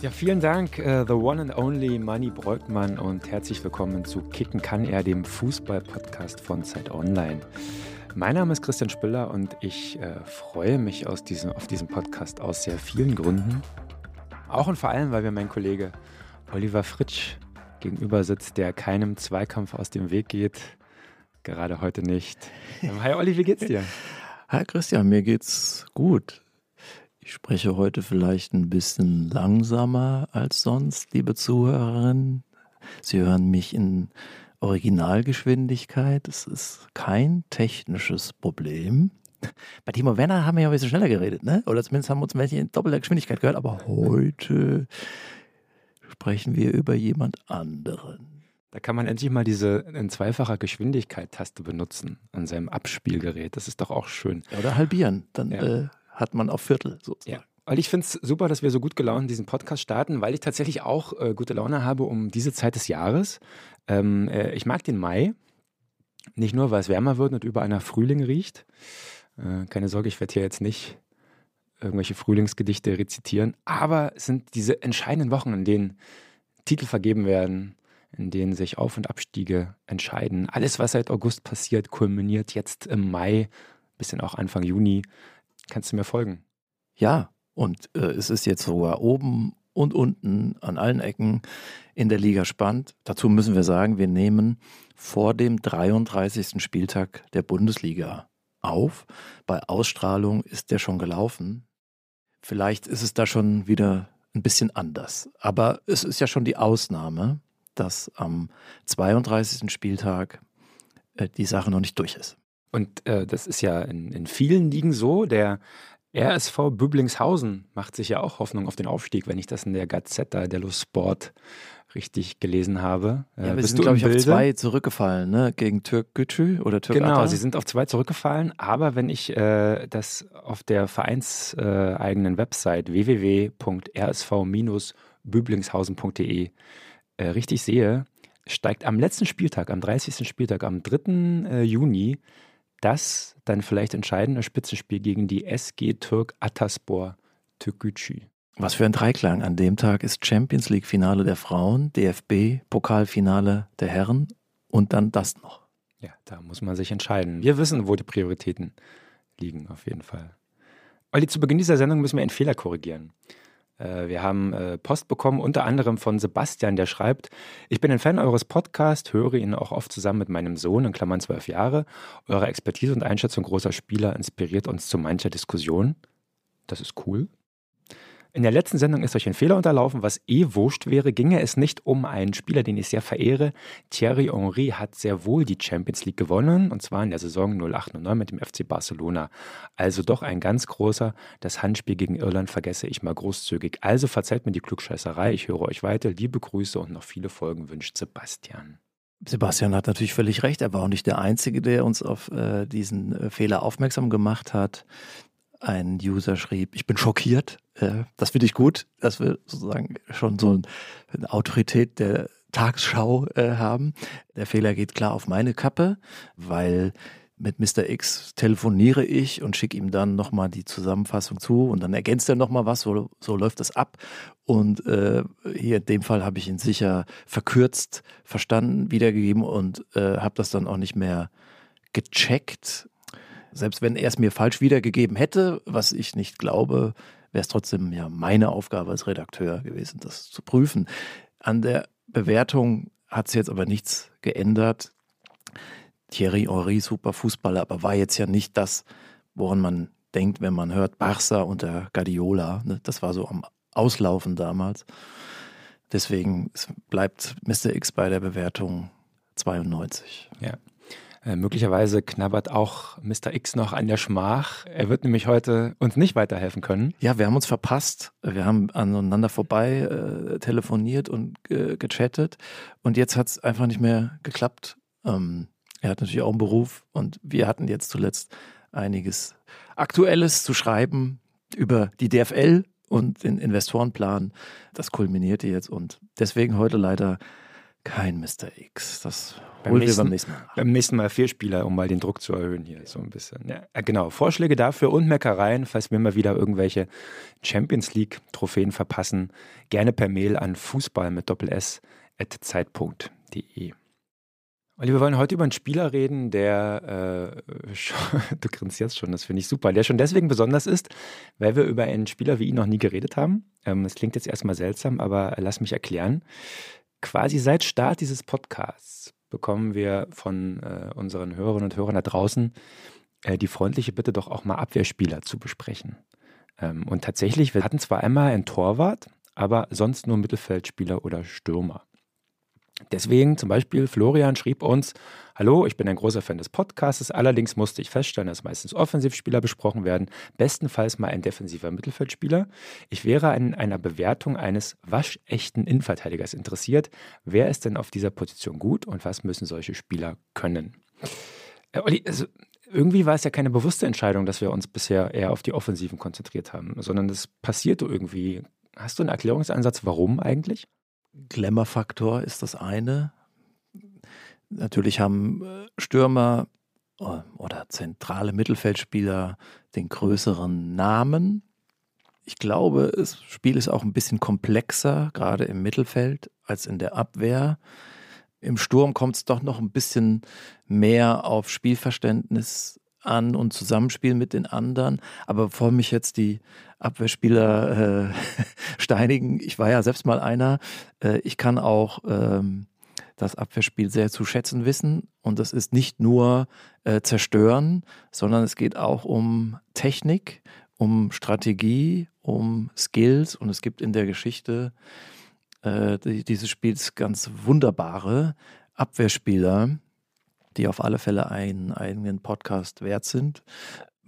Ja, vielen Dank, uh, the one and only Manny Breukmann und herzlich willkommen zu Kicken kann er, dem Fußball-Podcast von Zeit Online. Mein Name ist Christian Spiller und ich äh, freue mich diesem, auf diesem Podcast aus sehr vielen Gründen. Auch und vor allem, weil mir mein Kollege Oliver Fritsch gegenüber sitzt, der keinem Zweikampf aus dem Weg geht. Gerade heute nicht. Hi Olli, wie geht's dir? Hi Christian, mir geht's gut. Ich spreche heute vielleicht ein bisschen langsamer als sonst, liebe Zuhörerinnen. Sie hören mich in Originalgeschwindigkeit. Es ist kein technisches Problem. Bei Timo Werner haben wir ja ein bisschen schneller geredet, ne? Oder zumindest haben wir uns welche in doppelter Geschwindigkeit gehört. Aber heute sprechen wir über jemand anderen. Da kann man endlich mal diese in zweifacher Geschwindigkeit-Taste benutzen an seinem Abspielgerät. Das ist doch auch schön. Ja, oder halbieren. Dann ja. äh, hat man auf Viertel sozusagen. Ja. Weil ich finde es super, dass wir so gut gelaunt diesen Podcast starten, weil ich tatsächlich auch äh, gute Laune habe um diese Zeit des Jahres. Ähm, äh, ich mag den Mai. Nicht nur, weil es wärmer wird und überall nach Frühling riecht. Äh, keine Sorge, ich werde hier jetzt nicht irgendwelche Frühlingsgedichte rezitieren, aber es sind diese entscheidenden Wochen, in denen Titel vergeben werden, in denen sich Auf- und Abstiege entscheiden. Alles, was seit August passiert, kulminiert jetzt im Mai, bisschen auch Anfang Juni. Kannst du mir folgen? Ja, und äh, es ist jetzt sogar oben und unten an allen Ecken in der Liga spannend. Dazu müssen wir sagen, wir nehmen vor dem 33. Spieltag der Bundesliga auf. Bei Ausstrahlung ist der schon gelaufen. Vielleicht ist es da schon wieder ein bisschen anders. Aber es ist ja schon die Ausnahme, dass am 32. Spieltag äh, die Sache noch nicht durch ist. Und äh, das ist ja in, in vielen Ligen so. Der RSV Büblingshausen macht sich ja auch Hoffnung auf den Aufstieg, wenn ich das in der Gazzetta dello Sport richtig gelesen habe. Äh, ja, wir sind, glaube ich, Bilde? auf zwei zurückgefallen, ne? Gegen Türk Gücü oder Türk Genau, sie sind auf zwei zurückgefallen, aber wenn ich äh, das auf der vereinseigenen äh, Website www.rsv-büblingshausen.de äh, richtig sehe, steigt am letzten Spieltag, am 30. Spieltag, am 3. Äh, Juni, das dann vielleicht entscheidende Spitzenspiel gegen die SG Türk Ataspor Türkgücü. Was für ein Dreiklang. An dem Tag ist Champions League Finale der Frauen, DFB Pokalfinale der Herren und dann das noch. Ja, da muss man sich entscheiden. Wir wissen, wo die Prioritäten liegen, auf jeden Fall. Olli, zu Beginn dieser Sendung müssen wir einen Fehler korrigieren. Äh, wir haben äh, Post bekommen, unter anderem von Sebastian, der schreibt, ich bin ein Fan eures Podcasts, höre ihn auch oft zusammen mit meinem Sohn, in Klammern zwölf Jahre. Eure Expertise und Einschätzung großer Spieler inspiriert uns zu mancher Diskussion. Das ist cool. In der letzten Sendung ist euch ein Fehler unterlaufen, was eh wurscht wäre, ginge es nicht um einen Spieler, den ich sehr verehre. Thierry Henry hat sehr wohl die Champions League gewonnen, und zwar in der Saison 08-09 mit dem FC Barcelona. Also doch ein ganz großer. Das Handspiel gegen Irland vergesse ich mal großzügig. Also verzeiht mir die Klugscheißerei. Ich höre euch weiter. Liebe Grüße und noch viele Folgen wünscht Sebastian. Sebastian hat natürlich völlig recht. Er war auch nicht der Einzige, der uns auf äh, diesen äh, Fehler aufmerksam gemacht hat ein User schrieb, ich bin schockiert. Äh, das finde ich gut, dass wir sozusagen schon so eine Autorität der Tagesschau äh, haben. Der Fehler geht klar auf meine Kappe, weil mit Mr. X telefoniere ich und schicke ihm dann nochmal die Zusammenfassung zu und dann ergänzt er nochmal was, so, so läuft das ab. Und äh, hier in dem Fall habe ich ihn sicher verkürzt verstanden, wiedergegeben und äh, habe das dann auch nicht mehr gecheckt selbst wenn er es mir falsch wiedergegeben hätte, was ich nicht glaube, wäre es trotzdem ja meine Aufgabe als Redakteur gewesen, das zu prüfen. An der Bewertung hat es jetzt aber nichts geändert. Thierry Henry, super Fußballer, aber war jetzt ja nicht das, woran man denkt, wenn man hört Barça unter Guardiola. Ne? Das war so am Auslaufen damals. Deswegen bleibt Mr. X bei der Bewertung 92. Ja. Äh, möglicherweise knabbert auch Mr. X noch an der Schmach. Er wird nämlich heute uns nicht weiterhelfen können. Ja, wir haben uns verpasst. Wir haben aneinander vorbei äh, telefoniert und äh, gechattet. Und jetzt hat es einfach nicht mehr geklappt. Ähm, er hat natürlich auch einen Beruf und wir hatten jetzt zuletzt einiges Aktuelles zu schreiben über die DFL und den Investorenplan. Das kulminierte jetzt und deswegen heute leider kein Mr. X. Das beim holen nächsten, wir beim nächsten Mal. Beim nächsten Mal vier Spieler, um mal den Druck zu erhöhen hier so ein bisschen. Ja, äh, genau, Vorschläge dafür und Meckereien, falls wir mal wieder irgendwelche Champions League Trophäen verpassen, gerne per Mail an fußball mit doppel s at zeitpunkt.de. Olli, wir wollen heute über einen Spieler reden, der, äh, schon, du grinst jetzt schon, das finde ich super, der schon deswegen besonders ist, weil wir über einen Spieler wie ihn noch nie geredet haben. Ähm, das klingt jetzt erstmal seltsam, aber lass mich erklären. Quasi seit Start dieses Podcasts bekommen wir von äh, unseren Hörerinnen und Hörern da draußen äh, die freundliche Bitte, doch auch mal Abwehrspieler zu besprechen. Ähm, und tatsächlich, wir hatten zwar einmal einen Torwart, aber sonst nur Mittelfeldspieler oder Stürmer. Deswegen zum Beispiel Florian schrieb uns, Hallo, ich bin ein großer Fan des Podcasts, allerdings musste ich feststellen, dass meistens Offensivspieler besprochen werden, bestenfalls mal ein defensiver Mittelfeldspieler. Ich wäre an einer Bewertung eines waschechten Innenverteidigers interessiert. Wer ist denn auf dieser Position gut und was müssen solche Spieler können? Äh, Olli, also irgendwie war es ja keine bewusste Entscheidung, dass wir uns bisher eher auf die Offensiven konzentriert haben, sondern das passierte irgendwie. Hast du einen Erklärungsansatz, warum eigentlich? Glamour-Faktor ist das eine. Natürlich haben äh, Stürmer äh, oder zentrale Mittelfeldspieler den größeren Namen. Ich glaube, das Spiel ist auch ein bisschen komplexer, gerade im Mittelfeld, als in der Abwehr. Im Sturm kommt es doch noch ein bisschen mehr auf Spielverständnis an und Zusammenspiel mit den anderen. Aber bevor mich jetzt die Abwehrspieler äh, steinigen, ich war ja selbst mal einer, äh, ich kann auch ähm, das Abwehrspiel sehr zu schätzen wissen. Und das ist nicht nur äh, zerstören, sondern es geht auch um Technik, um Strategie, um Skills. Und es gibt in der Geschichte äh, dieses Spiels ganz wunderbare Abwehrspieler, die auf alle Fälle einen eigenen Podcast wert sind.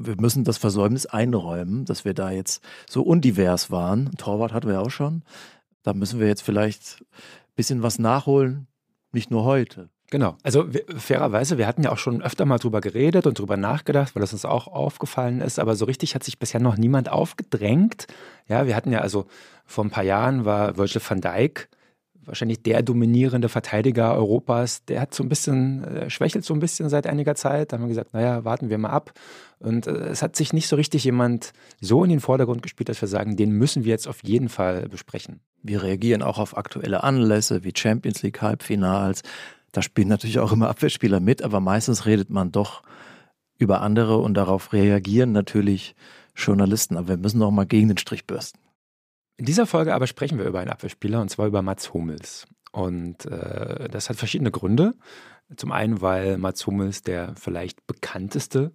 Wir müssen das Versäumnis einräumen, dass wir da jetzt so undivers waren. Torwart hatten wir auch schon. Da müssen wir jetzt vielleicht ein bisschen was nachholen, nicht nur heute. Genau. Also wir, fairerweise, wir hatten ja auch schon öfter mal drüber geredet und drüber nachgedacht, weil das uns auch aufgefallen ist, aber so richtig hat sich bisher noch niemand aufgedrängt. Ja, wir hatten ja also vor ein paar Jahren war Virgil van Dijk wahrscheinlich der dominierende Verteidiger Europas, der hat so ein bisschen, äh, schwächelt so ein bisschen seit einiger Zeit. Da haben wir gesagt, naja, warten wir mal ab. Und äh, es hat sich nicht so richtig jemand so in den Vordergrund gespielt, dass wir sagen, den müssen wir jetzt auf jeden Fall besprechen. Wir reagieren auch auf aktuelle Anlässe wie Champions League Halbfinals. Da spielen natürlich auch immer Abwehrspieler mit, aber meistens redet man doch über andere und darauf reagieren natürlich Journalisten. Aber wir müssen auch mal gegen den Strich bürsten. In dieser Folge aber sprechen wir über einen Abwehrspieler und zwar über Mats Hummels. Und äh, das hat verschiedene Gründe. Zum einen, weil Mats Hummels der vielleicht bekannteste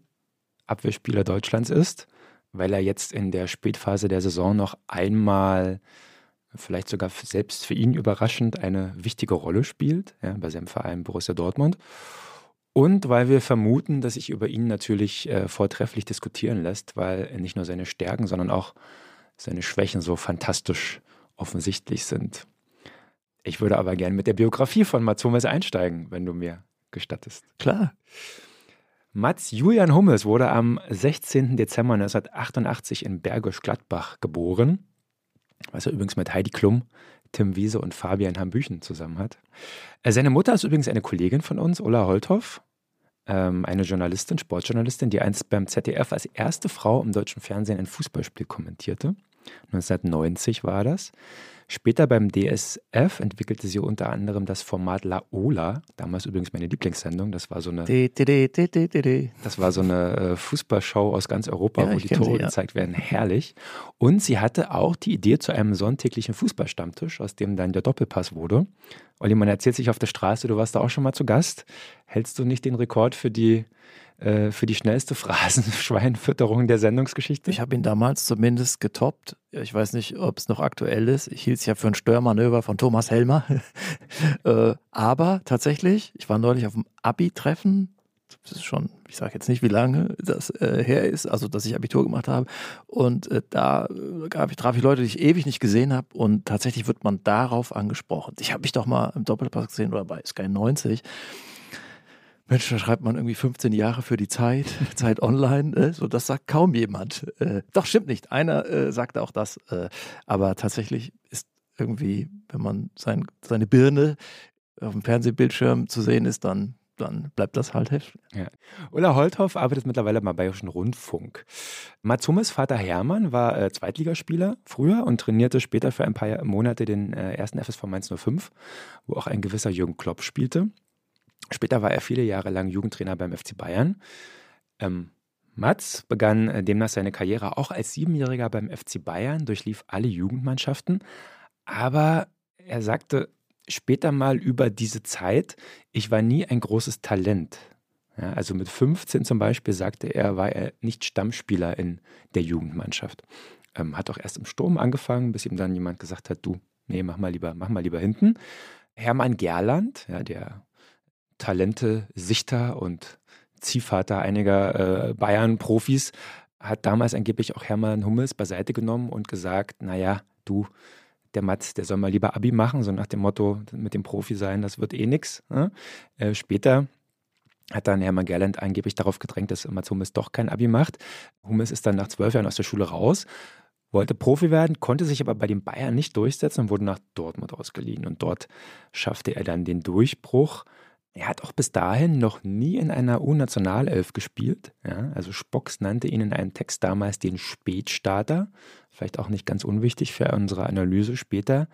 Abwehrspieler Deutschlands ist, weil er jetzt in der Spätphase der Saison noch einmal, vielleicht sogar selbst für ihn überraschend, eine wichtige Rolle spielt, ja, bei seinem Verein Borussia Dortmund. Und weil wir vermuten, dass sich über ihn natürlich äh, vortrefflich diskutieren lässt, weil nicht nur seine Stärken, sondern auch seine Schwächen so fantastisch offensichtlich sind. Ich würde aber gerne mit der Biografie von Mats Hummels einsteigen, wenn du mir gestattest. Klar. Mats Julian Hummels wurde am 16. Dezember 1988 in Bergisch Gladbach geboren, was er übrigens mit Heidi Klum, Tim Wiese und Fabian Hambüchen zusammen hat. Äh, seine Mutter ist übrigens eine Kollegin von uns, Ulla Holthoff, ähm, eine Journalistin, Sportjournalistin, die einst beim ZDF als erste Frau im deutschen Fernsehen ein Fußballspiel kommentierte. 1990 war das. Später beim DSF entwickelte sie unter anderem das Format La Ola, damals übrigens meine Lieblingssendung. Das war so eine, das war so eine äh, Fußballshow aus ganz Europa, ja, wo die Tore sie, ja. gezeigt werden. Herrlich. Und sie hatte auch die Idee zu einem sonntäglichen Fußballstammtisch, aus dem dann der Doppelpass wurde. Olli, man erzählt sich auf der Straße, du warst da auch schon mal zu Gast. Hältst du nicht den Rekord für die äh, für die schnellste Phrasenschweinfütterung der Sendungsgeschichte? Ich habe ihn damals zumindest getoppt. Ich weiß nicht, ob es noch aktuell ist. Ich hielt es ja für ein Störmanöver von Thomas Helmer. äh, aber tatsächlich, ich war neulich auf dem Abi-Treffen. Das ist schon, ich sage jetzt nicht, wie lange das äh, her ist, also dass ich Abitur gemacht habe. Und äh, da äh, ich, traf ich Leute, die ich ewig nicht gesehen habe. Und tatsächlich wird man darauf angesprochen. Ich habe mich doch mal im Doppelpass gesehen oder bei Sky 90 Mensch, da schreibt man irgendwie 15 Jahre für die Zeit, Zeit online, äh, so das sagt kaum jemand. Äh, doch, stimmt nicht. Einer äh, sagte auch das. Äh, aber tatsächlich ist irgendwie, wenn man sein, seine Birne auf dem Fernsehbildschirm zu sehen ist, dann dann bleibt das halt heftig. Ja. Ulla Holthoff arbeitet mittlerweile beim Bayerischen Rundfunk. Mats Hummels Vater Hermann war äh, Zweitligaspieler früher und trainierte später für ein paar Monate den äh, ersten FSV Mainz 05, wo auch ein gewisser Jürgen Klopp spielte. Später war er viele Jahre lang Jugendtrainer beim FC Bayern. Ähm, Mats begann äh, demnach seine Karriere auch als Siebenjähriger beim FC Bayern, durchlief alle Jugendmannschaften, aber er sagte später mal über diese Zeit, ich war nie ein großes Talent. Ja, also mit 15 zum Beispiel sagte er, war er nicht Stammspieler in der Jugendmannschaft. Ähm, hat auch erst im Sturm angefangen, bis ihm dann jemand gesagt hat, du, nee, mach mal lieber, mach mal lieber hinten. Hermann Gerland, ja, der Talente, Sichter und Ziehvater einiger äh, Bayern-Profis, hat damals angeblich auch Hermann Hummels beiseite genommen und gesagt, naja, du, der Mats, der soll mal lieber Abi machen, so nach dem Motto, mit dem Profi sein, das wird eh nichts. Ne? Äh, später hat dann Hermann Gerland angeblich darauf gedrängt, dass Mats Hummels doch kein Abi macht. Hummels ist dann nach zwölf Jahren aus der Schule raus, wollte Profi werden, konnte sich aber bei den Bayern nicht durchsetzen und wurde nach Dortmund ausgeliehen. Und dort schaffte er dann den Durchbruch. Er hat auch bis dahin noch nie in einer U-Nationalelf gespielt. Ja, also Spocks nannte ihn in einem Text damals den Spätstarter. Vielleicht auch nicht ganz unwichtig für unsere Analyse später.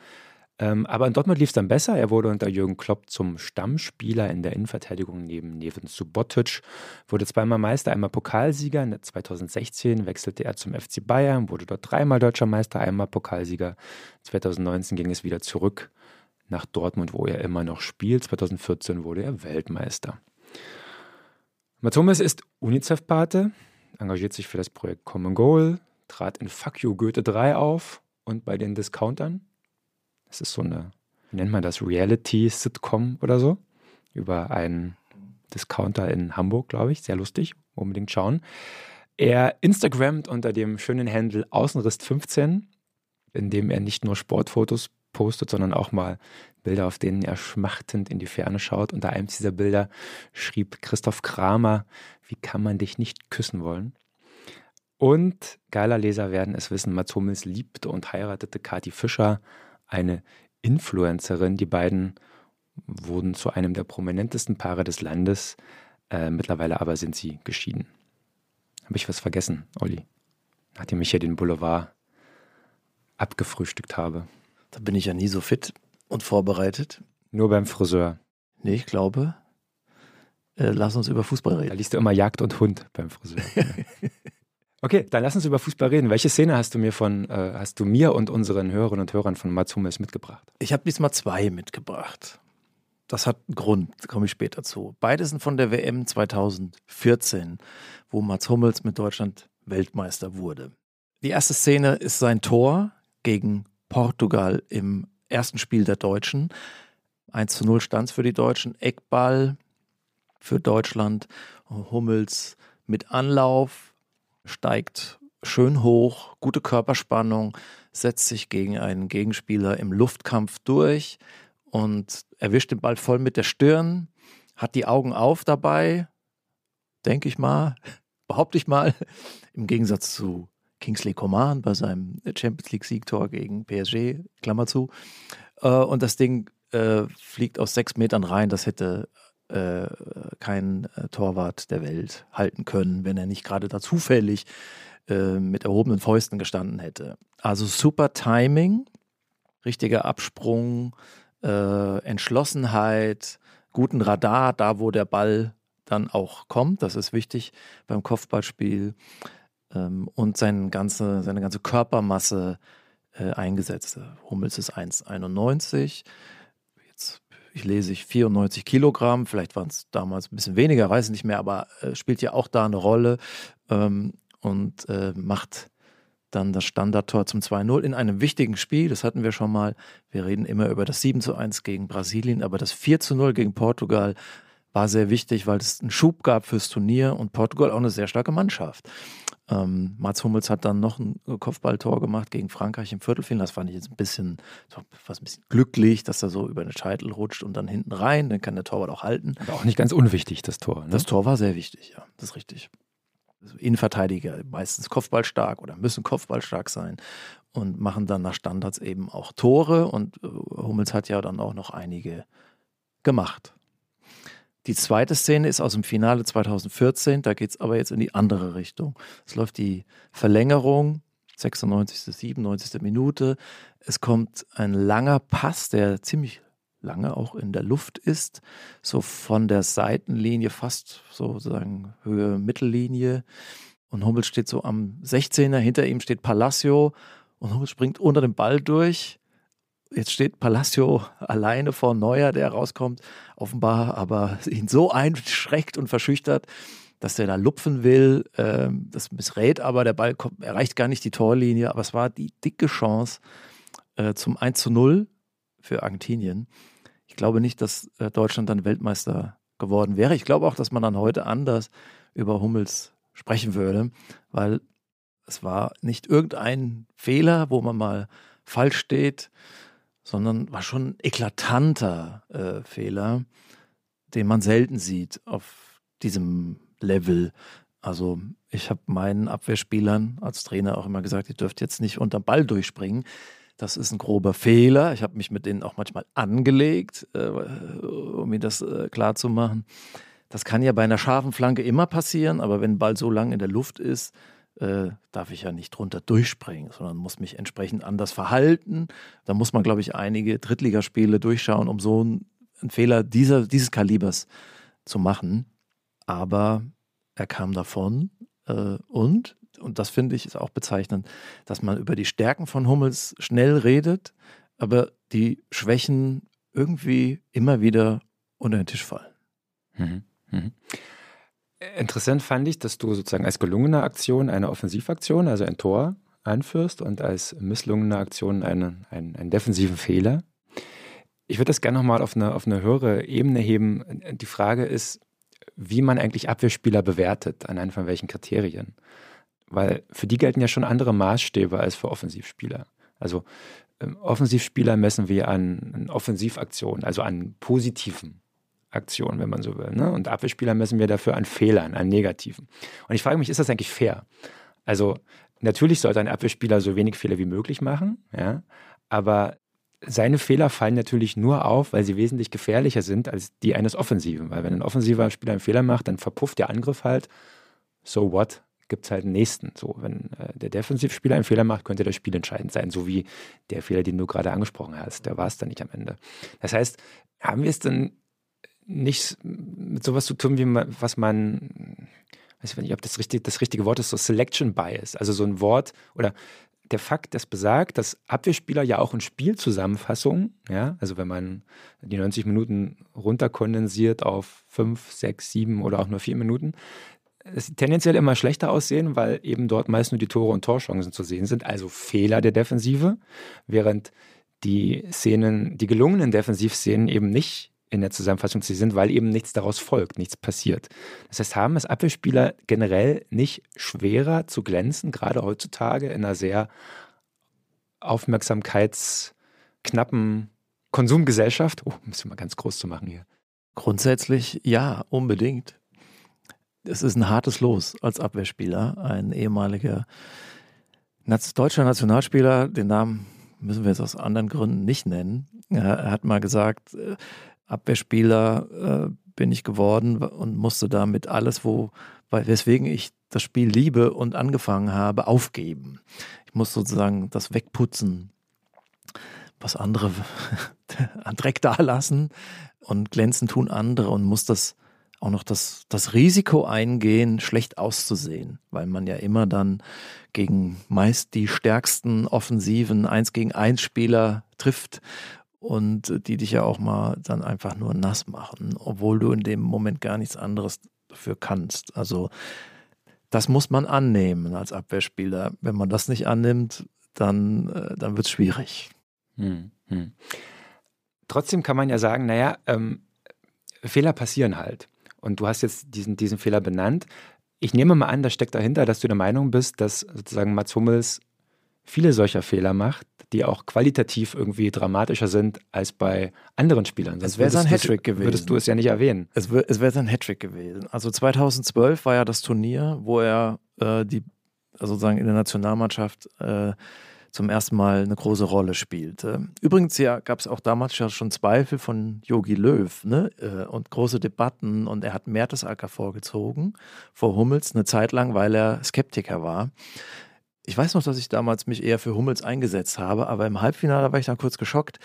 Ähm, aber in Dortmund lief es dann besser. Er wurde unter Jürgen Klopp zum Stammspieler in der Innenverteidigung neben Neven Subotic, wurde zweimal Meister, einmal Pokalsieger. 2016 wechselte er zum FC Bayern, wurde dort dreimal deutscher Meister, einmal Pokalsieger. 2019 ging es wieder zurück nach Dortmund, wo er immer noch spielt. 2014 wurde er Weltmeister. Mats ist UNICEF-Pate, engagiert sich für das Projekt Common Goal, trat in Fuck You Goethe 3 auf und bei den Discountern. Das ist so eine, wie nennt man das, Reality-Sitcom oder so, über einen Discounter in Hamburg, glaube ich. Sehr lustig, unbedingt schauen. Er Instagramt unter dem schönen Handle Außenrist15, in dem er nicht nur Sportfotos postet, sondern auch mal Bilder, auf denen er schmachtend in die Ferne schaut. Unter einem dieser Bilder schrieb Christoph Kramer, wie kann man dich nicht küssen wollen? Und geiler Leser werden es wissen, Mats Hummels liebte und heiratete Kati Fischer, eine Influencerin. Die beiden wurden zu einem der prominentesten Paare des Landes. Äh, mittlerweile aber sind sie geschieden. Habe ich was vergessen, Olli? Nachdem ich hier den Boulevard abgefrühstückt habe. Da bin ich ja nie so fit und vorbereitet. Nur beim Friseur. Nee, ich glaube, äh, lass uns über Fußball reden. Da liest du immer Jagd und Hund beim Friseur. okay, dann lass uns über Fußball reden. Welche Szene hast du mir von, äh, hast du mir und unseren Hörerinnen und Hörern von Mats Hummels mitgebracht? Ich habe diesmal zwei mitgebracht. Das hat einen Grund, da komme ich später zu. Beide sind von der WM 2014, wo Mats Hummels mit Deutschland Weltmeister wurde. Die erste Szene ist sein Tor gegen Portugal im ersten Spiel der Deutschen. 1 zu 0 stand für die Deutschen. Eckball für Deutschland. Hummels mit Anlauf steigt schön hoch, gute Körperspannung, setzt sich gegen einen Gegenspieler im Luftkampf durch und erwischt den Ball voll mit der Stirn, hat die Augen auf dabei, denke ich mal, behaupte ich mal, im Gegensatz zu Kingsley Coman bei seinem Champions League Siegtor gegen PSG, Klammer zu. Äh, und das Ding äh, fliegt aus sechs Metern rein. Das hätte äh, kein äh, Torwart der Welt halten können, wenn er nicht gerade da zufällig äh, mit erhobenen Fäusten gestanden hätte. Also super Timing, richtiger Absprung, äh, Entschlossenheit, guten Radar, da wo der Ball dann auch kommt. Das ist wichtig beim Kopfballspiel ähm, und seine ganze, seine ganze Körpermasse äh, eingesetzt. Hummels ist 1,91. Jetzt ich lese ich 94 Kilogramm, vielleicht waren es damals ein bisschen weniger, weiß ich nicht mehr, aber äh, spielt ja auch da eine Rolle ähm, und äh, macht dann das Standardtor zum 2-0 in einem wichtigen Spiel. Das hatten wir schon mal. Wir reden immer über das 7 1 gegen Brasilien, aber das 4 0 gegen Portugal war sehr wichtig, weil es einen Schub gab fürs Turnier und Portugal auch eine sehr starke Mannschaft. Ähm, Mats Hummels hat dann noch ein Kopfballtor gemacht gegen Frankreich im Viertelfinale. Das fand ich jetzt ein bisschen, fast ein bisschen glücklich, dass er so über den Scheitel rutscht und dann hinten rein. Dann kann der Torwart auch halten. Aber auch nicht ganz unwichtig, das Tor. Ne? Das Tor war sehr wichtig, ja, das ist richtig. Also Innenverteidiger meistens kopfballstark oder müssen kopfballstark sein und machen dann nach Standards eben auch Tore. Und äh, Hummels hat ja dann auch noch einige gemacht. Die zweite Szene ist aus dem Finale 2014, da geht es aber jetzt in die andere Richtung. Es läuft die Verlängerung, 96., 97. Minute. Es kommt ein langer Pass, der ziemlich lange auch in der Luft ist, so von der Seitenlinie fast sozusagen Höhe Mittellinie. Und Hummels steht so am 16er, hinter ihm steht Palacio und Hummels springt unter dem Ball durch Jetzt steht Palacio alleine vor Neuer, der rauskommt, offenbar aber ihn so einschreckt und verschüchtert, dass er da lupfen will. Ähm, das missrät aber, der Ball kommt, erreicht gar nicht die Torlinie, aber es war die dicke Chance äh, zum 1 zu 0 für Argentinien. Ich glaube nicht, dass äh, Deutschland dann Weltmeister geworden wäre. Ich glaube auch, dass man dann heute anders über Hummels sprechen würde, weil es war nicht irgendein Fehler, wo man mal falsch steht, sondern war schon ein eklatanter äh, Fehler, den man selten sieht auf diesem Level. Also ich habe meinen Abwehrspielern als Trainer auch immer gesagt, ihr dürft jetzt nicht unter Ball durchspringen. Das ist ein grober Fehler. Ich habe mich mit denen auch manchmal angelegt, äh, um mir das äh, klar. Das kann ja bei einer scharfen Flanke immer passieren, aber wenn ein Ball so lang in der Luft ist, äh, darf ich ja nicht drunter durchspringen, sondern muss mich entsprechend anders verhalten. Da muss man, glaube ich, einige Drittligaspiele durchschauen, um so einen, einen Fehler dieser, dieses Kalibers zu machen. Aber er kam davon äh, und, und das finde ich ist auch bezeichnend, dass man über die Stärken von Hummels schnell redet, aber die Schwächen irgendwie immer wieder unter den Tisch fallen. Mhm. Mhm. Interessant fand ich, dass du sozusagen als gelungene Aktion eine Offensivaktion, also ein Tor, anführst und als misslungene Aktion einen, einen, einen defensiven Fehler. Ich würde das gerne nochmal auf eine, auf eine höhere Ebene heben. Die Frage ist, wie man eigentlich Abwehrspieler bewertet, anhand von welchen Kriterien. Weil für die gelten ja schon andere Maßstäbe als für Offensivspieler. Also ähm, Offensivspieler messen wir an, an Offensivaktionen, also an positiven Aktion, wenn man so will. Ne? Und Abwehrspieler messen wir dafür an Fehlern, an Negativen. Und ich frage mich, ist das eigentlich fair? Also natürlich sollte ein Abwehrspieler so wenig Fehler wie möglich machen, ja, aber seine Fehler fallen natürlich nur auf, weil sie wesentlich gefährlicher sind als die eines Offensiven. Weil wenn ein offensiver Spieler einen Fehler macht, dann verpufft der Angriff halt. So what? Gibt es halt einen nächsten. So, wenn äh, der Defensivspieler einen Fehler macht, könnte das Spiel entscheidend sein, so wie der Fehler, den du gerade angesprochen hast. Der war es dann nicht am Ende. Das heißt, haben wir es denn nichts mit sowas zu tun, wie was man, weiß ich nicht, ob das, richtig, das richtige Wort ist, so Selection Bias, also so ein Wort oder der Fakt, das besagt, dass Abwehrspieler ja auch in Spielzusammenfassungen, ja, also wenn man die 90 Minuten runterkondensiert auf 5, 6, 7 oder auch nur 4 Minuten, es tendenziell immer schlechter aussehen, weil eben dort meist nur die Tore und Torchancen zu sehen sind, also Fehler der Defensive, während die Szenen, die gelungenen Defensivszenen eben nicht in der Zusammenfassung zu sind, weil eben nichts daraus folgt, nichts passiert. Das heißt, haben es Abwehrspieler generell nicht schwerer zu glänzen, gerade heutzutage in einer sehr aufmerksamkeitsknappen Konsumgesellschaft? Oh, müssen wir mal ganz groß zu machen hier. Grundsätzlich ja, unbedingt. Es ist ein hartes Los als Abwehrspieler. Ein ehemaliger deutscher Nationalspieler, den Namen müssen wir jetzt aus anderen Gründen nicht nennen. Er hat mal gesagt, äh, Abwehrspieler äh, bin ich geworden und musste damit alles, wo, weswegen ich das Spiel liebe und angefangen habe, aufgeben. Ich muss sozusagen das wegputzen, was andere an Dreck da lassen und glänzen tun andere und muss das auch noch das, das Risiko eingehen, schlecht auszusehen, weil man ja immer dann gegen meist die stärksten offensiven 1 gegen 1 Spieler trifft und die dich ja auch mal dann einfach nur nass machen, obwohl du in dem Moment gar nichts anderes dafür kannst. Also das muss man annehmen als Abwehrspieler. Wenn man das nicht annimmt, dann, äh, dann wird es schwierig. Hm, hm. Trotzdem kann man ja sagen, naja, ähm, Fehler passieren halt. Und du hast jetzt diesen, diesen Fehler benannt. Ich nehme mal an, das steckt dahinter, dass du der Meinung bist, dass sozusagen Mats Hummels viele solcher Fehler macht, die auch qualitativ irgendwie dramatischer sind als bei anderen Spielern. Sonst es wäre sein Hattrick gewesen. Würdest du es ja nicht erwähnen. Es, es wäre sein Hattrick gewesen. Also 2012 war ja das Turnier, wo er äh, die, also sozusagen in der Nationalmannschaft äh, zum ersten Mal eine große Rolle spielte. Übrigens ja, gab es auch damals ja schon Zweifel von Yogi Löw ne? Äh, und große Debatten und er hat Mertesacker vorgezogen vor Hummels eine Zeit lang, weil er Skeptiker war. Ich weiß noch, dass ich damals mich eher für Hummels eingesetzt habe, aber im Halbfinale war ich dann kurz geschockt,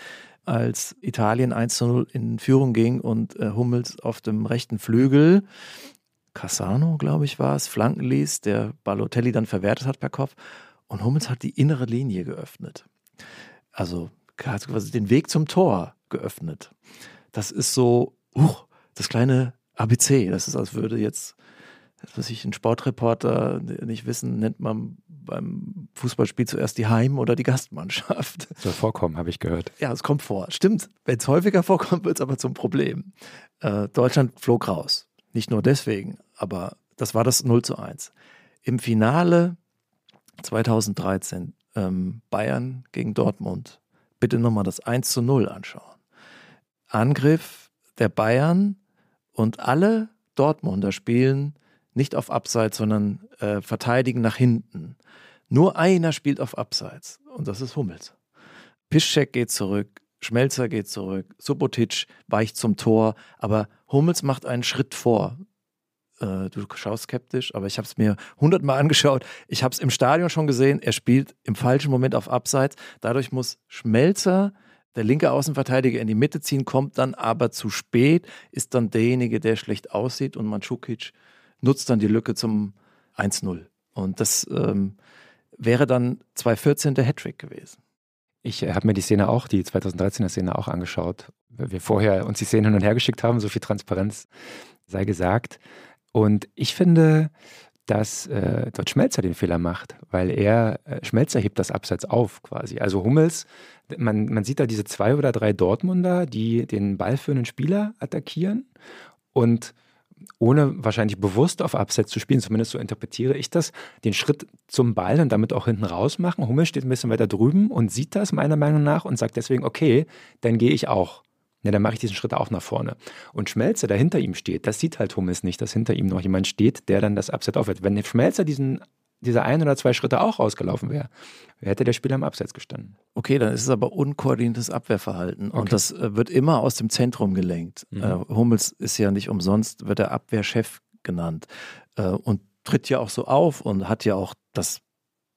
als Italien 1 zu 0 in Führung ging und äh, Hummels auf dem rechten Flügel, Cassano, glaube ich, war es, flanken ließ, der Balotelli dann verwertet hat per Kopf. Und Hummels hat die innere Linie geöffnet. Also hat quasi den Weg zum Tor geöffnet. Das ist so, uh, das kleine ABC. Das ist, als würde jetzt, was ich, ein Sportreporter nicht wissen, nennt man beim Fußballspiel zuerst die Heim- oder die Gastmannschaft. Soll vorkommen, habe ich gehört. Ja, es kommt vor. Stimmt. Wenn es häufiger vorkommt, wird es aber zum Problem. Äh, Deutschland flog raus. Nicht nur deswegen, aber das war das 0 zu 1. Im Finale 2013 ähm, Bayern gegen Dortmund. Bitte nochmal das 1 zu 0 anschauen. Angriff der Bayern und alle Dortmunder spielen nicht auf Abseits, sondern äh, verteidigen nach hinten. Nur einer spielt auf Abseits und das ist Hummels. Piszczek geht zurück, Schmelzer geht zurück, Subotic weicht zum Tor, aber Hummels macht einen Schritt vor. Äh, du schaust skeptisch, aber ich habe es mir hundertmal angeschaut. Ich habe es im Stadion schon gesehen. Er spielt im falschen Moment auf Abseits. Dadurch muss Schmelzer, der linke Außenverteidiger, in die Mitte ziehen, kommt dann aber zu spät, ist dann derjenige, der schlecht aussieht und Mandschukic nutzt dann die Lücke zum 1-0. Und das ähm, wäre dann 2014 der Hattrick gewesen. Ich äh, habe mir die Szene auch, die 2013er Szene auch angeschaut. Wir vorher uns die Szene hin und her geschickt haben, so viel Transparenz sei gesagt. Und ich finde, dass äh, dort Schmelzer den Fehler macht, weil er, äh, Schmelzer hebt das Abseits auf quasi. Also Hummels, man, man sieht da diese zwei oder drei Dortmunder, die den ballführenden Spieler attackieren und ohne wahrscheinlich bewusst auf Abseits zu spielen, zumindest so interpretiere ich das, den Schritt zum Ball und damit auch hinten raus machen. Hummels steht ein bisschen weiter drüben und sieht das meiner Meinung nach und sagt deswegen, okay, dann gehe ich auch ja, dann mache ich diesen Schritt auch nach vorne. Und Schmelzer, der hinter ihm steht, das sieht halt Hummels nicht, dass hinter ihm noch jemand steht, der dann das Upset aufhört. Wenn Schmelzer diesen dieser ein oder zwei Schritte auch ausgelaufen wäre, hätte der Spieler am Abseits gestanden. Okay, dann ist es aber unkoordiniertes Abwehrverhalten okay. und das äh, wird immer aus dem Zentrum gelenkt. Mhm. Äh, Hummels ist ja nicht umsonst, wird der Abwehrchef genannt äh, und tritt ja auch so auf und hat ja auch das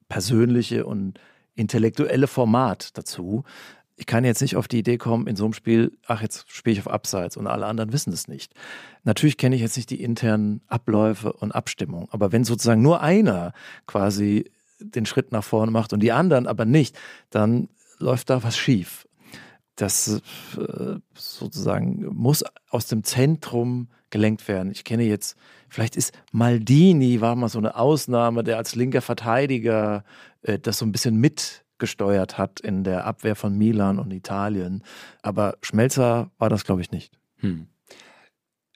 persönliche und intellektuelle Format dazu ich kann jetzt nicht auf die Idee kommen, in so einem Spiel, ach, jetzt spiele ich auf Abseits und alle anderen wissen es nicht. Natürlich kenne ich jetzt nicht die internen Abläufe und Abstimmung, aber wenn sozusagen nur einer quasi den Schritt nach vorne macht und die anderen aber nicht, dann läuft da was schief. Das äh, sozusagen muss aus dem Zentrum gelenkt werden. Ich kenne jetzt, vielleicht ist Maldini, war mal so eine Ausnahme, der als linker Verteidiger äh, das so ein bisschen mit gesteuert hat in der Abwehr von Milan und Italien. Aber Schmelzer war das, glaube ich, nicht. Hm.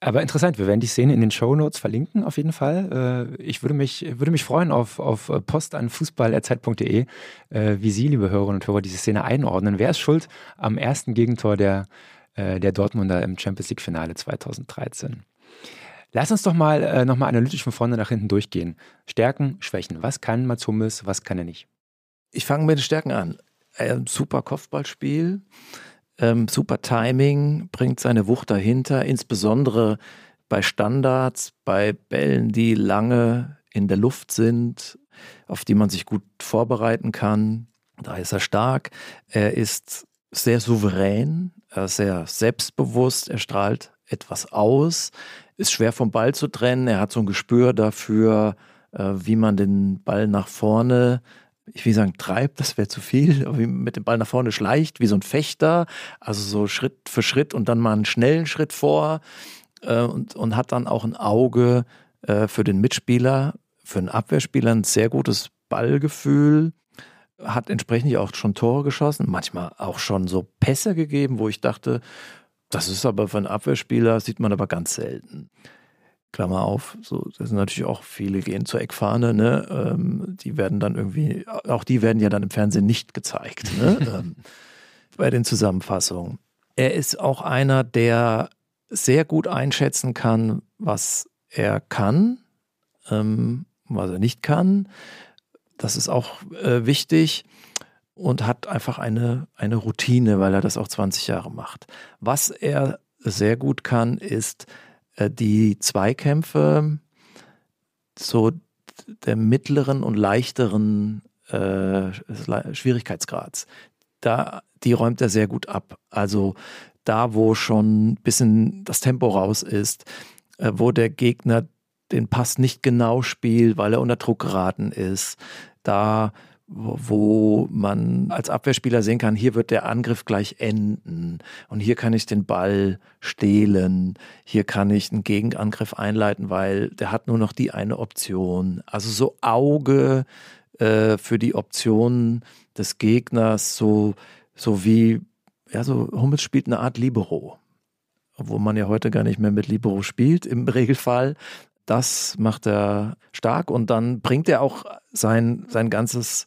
Aber interessant, wir werden die Szene in den Show Notes verlinken, auf jeden Fall. Äh, ich würde mich, würde mich freuen auf, auf Post an fußball.zeit.de, äh, wie Sie, liebe Hörerinnen und Hörer, diese Szene einordnen. Wer ist schuld am ersten Gegentor der, äh, der Dortmunder im Champions League-Finale 2013? Lass uns doch mal nochmal analytisch von vorne nach hinten durchgehen. Stärken, Schwächen. Was kann Mats Hummels, was kann er nicht? Ich fange mit den Stärken an. Ähm, super Kopfballspiel, ähm, super Timing, bringt seine Wucht dahinter, insbesondere bei Standards, bei Bällen, die lange in der Luft sind, auf die man sich gut vorbereiten kann. Da ist er stark. Er ist sehr souverän, er sehr selbstbewusst, er strahlt etwas aus, ist schwer vom Ball zu trennen. Er hat so ein Gespür dafür, äh, wie man den Ball nach vorne ich will sagen, treibt, das wäre zu viel, wie mit dem Ball nach vorne schleicht, wie so ein Fechter, also so Schritt für Schritt und dann mal einen schnellen Schritt vor äh, und, und hat dann auch ein Auge äh, für den Mitspieler, für einen Abwehrspieler ein sehr gutes Ballgefühl, hat entsprechend auch schon Tore geschossen, manchmal auch schon so Pässe gegeben, wo ich dachte, das ist aber für einen Abwehrspieler, sieht man aber ganz selten. Klammer auf, so, das sind natürlich auch viele gehen zur Eckfahne, ne? Ähm, die werden dann irgendwie, auch die werden ja dann im Fernsehen nicht gezeigt, ne? ähm, bei den Zusammenfassungen. Er ist auch einer, der sehr gut einschätzen kann, was er kann, ähm, was er nicht kann. Das ist auch äh, wichtig und hat einfach eine, eine Routine, weil er das auch 20 Jahre macht. Was er sehr gut kann, ist die Zweikämpfe so der mittleren und leichteren äh, Schwierigkeitsgrads. Da, die räumt er sehr gut ab. Also da, wo schon ein bisschen das Tempo raus ist, äh, wo der Gegner den Pass nicht genau spielt, weil er unter Druck geraten ist, da wo man als Abwehrspieler sehen kann, hier wird der Angriff gleich enden und hier kann ich den Ball stehlen, hier kann ich einen Gegenangriff einleiten, weil der hat nur noch die eine Option. Also so Auge äh, für die Optionen des Gegners, so, so wie, ja, so Hummels spielt eine Art Libero obwohl man ja heute gar nicht mehr mit Libero spielt im Regelfall. Das macht er stark und dann bringt er auch sein, sein ganzes,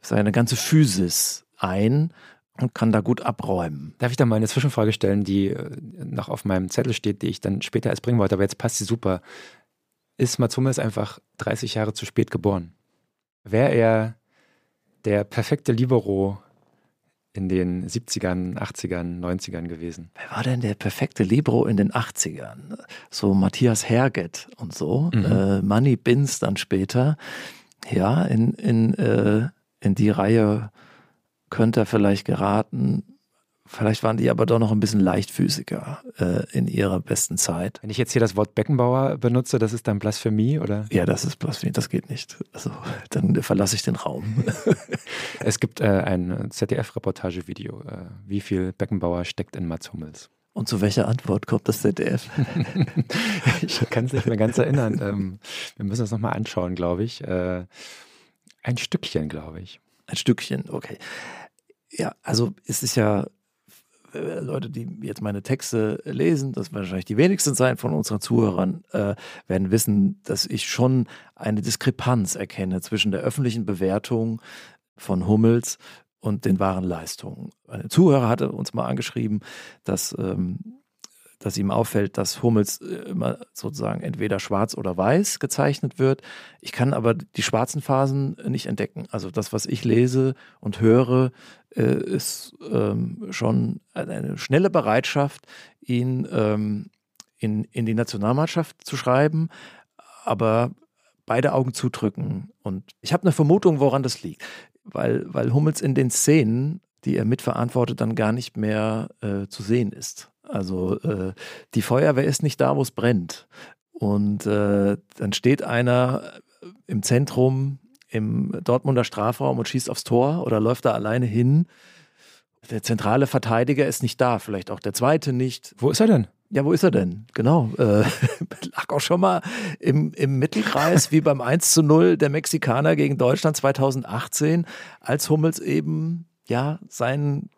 seine ganze Physis ein und kann da gut abräumen. Darf ich da mal eine Zwischenfrage stellen, die äh, noch auf meinem Zettel steht, die ich dann später erst bringen wollte, aber jetzt passt sie super. Ist Mats Hummels einfach 30 Jahre zu spät geboren? Wäre er der perfekte Libero in den 70ern, 80ern, 90ern gewesen. Wer war denn der perfekte Libro in den 80ern? So Matthias Herget und so. Mhm. Äh, Money Bins dann später. Ja, in, in, äh, in die Reihe könnte er vielleicht geraten. Vielleicht waren die aber doch noch ein bisschen leichtfüßiger äh, in ihrer besten Zeit. Wenn ich jetzt hier das Wort Beckenbauer benutze, das ist dann Blasphemie, oder? Ja, das ist Blasphemie, das geht nicht. Also dann verlasse ich den Raum. es gibt äh, ein ZDF-Reportagevideo. Äh, wie viel Beckenbauer steckt in Mats Hummels? Und zu welcher Antwort kommt das ZDF? ich kann es nicht mehr ganz erinnern. Ähm, wir müssen das nochmal anschauen, glaube ich. Äh, ein Stückchen, glaube ich. Ein Stückchen, okay. Ja, also es ist ja äh, Leute, die jetzt meine Texte lesen, das wahrscheinlich die wenigsten sein von unseren Zuhörern, äh, werden wissen, dass ich schon eine Diskrepanz erkenne zwischen der öffentlichen Bewertung von Hummels und den wahren Leistungen. Ein Zuhörer hatte uns mal angeschrieben, dass ähm, dass ihm auffällt, dass Hummels äh, immer sozusagen entweder schwarz oder weiß gezeichnet wird. Ich kann aber die schwarzen Phasen nicht entdecken. Also das, was ich lese und höre, äh, ist ähm, schon eine schnelle Bereitschaft, ihn ähm, in, die Nationalmannschaft zu schreiben, aber beide Augen zudrücken. Und ich habe eine Vermutung, woran das liegt. Weil, weil Hummels in den Szenen, die er mitverantwortet, dann gar nicht mehr äh, zu sehen ist. Also äh, die Feuerwehr ist nicht da, wo es brennt. Und äh, dann steht einer im Zentrum im Dortmunder Strafraum und schießt aufs Tor oder läuft da alleine hin. Der zentrale Verteidiger ist nicht da, vielleicht auch der zweite nicht. Wo ist er denn? Ja, wo ist er denn? Genau. Äh, lag auch schon mal im, im Mittelkreis wie beim 1 zu 0 der Mexikaner gegen Deutschland 2018, als Hummels eben ja seinen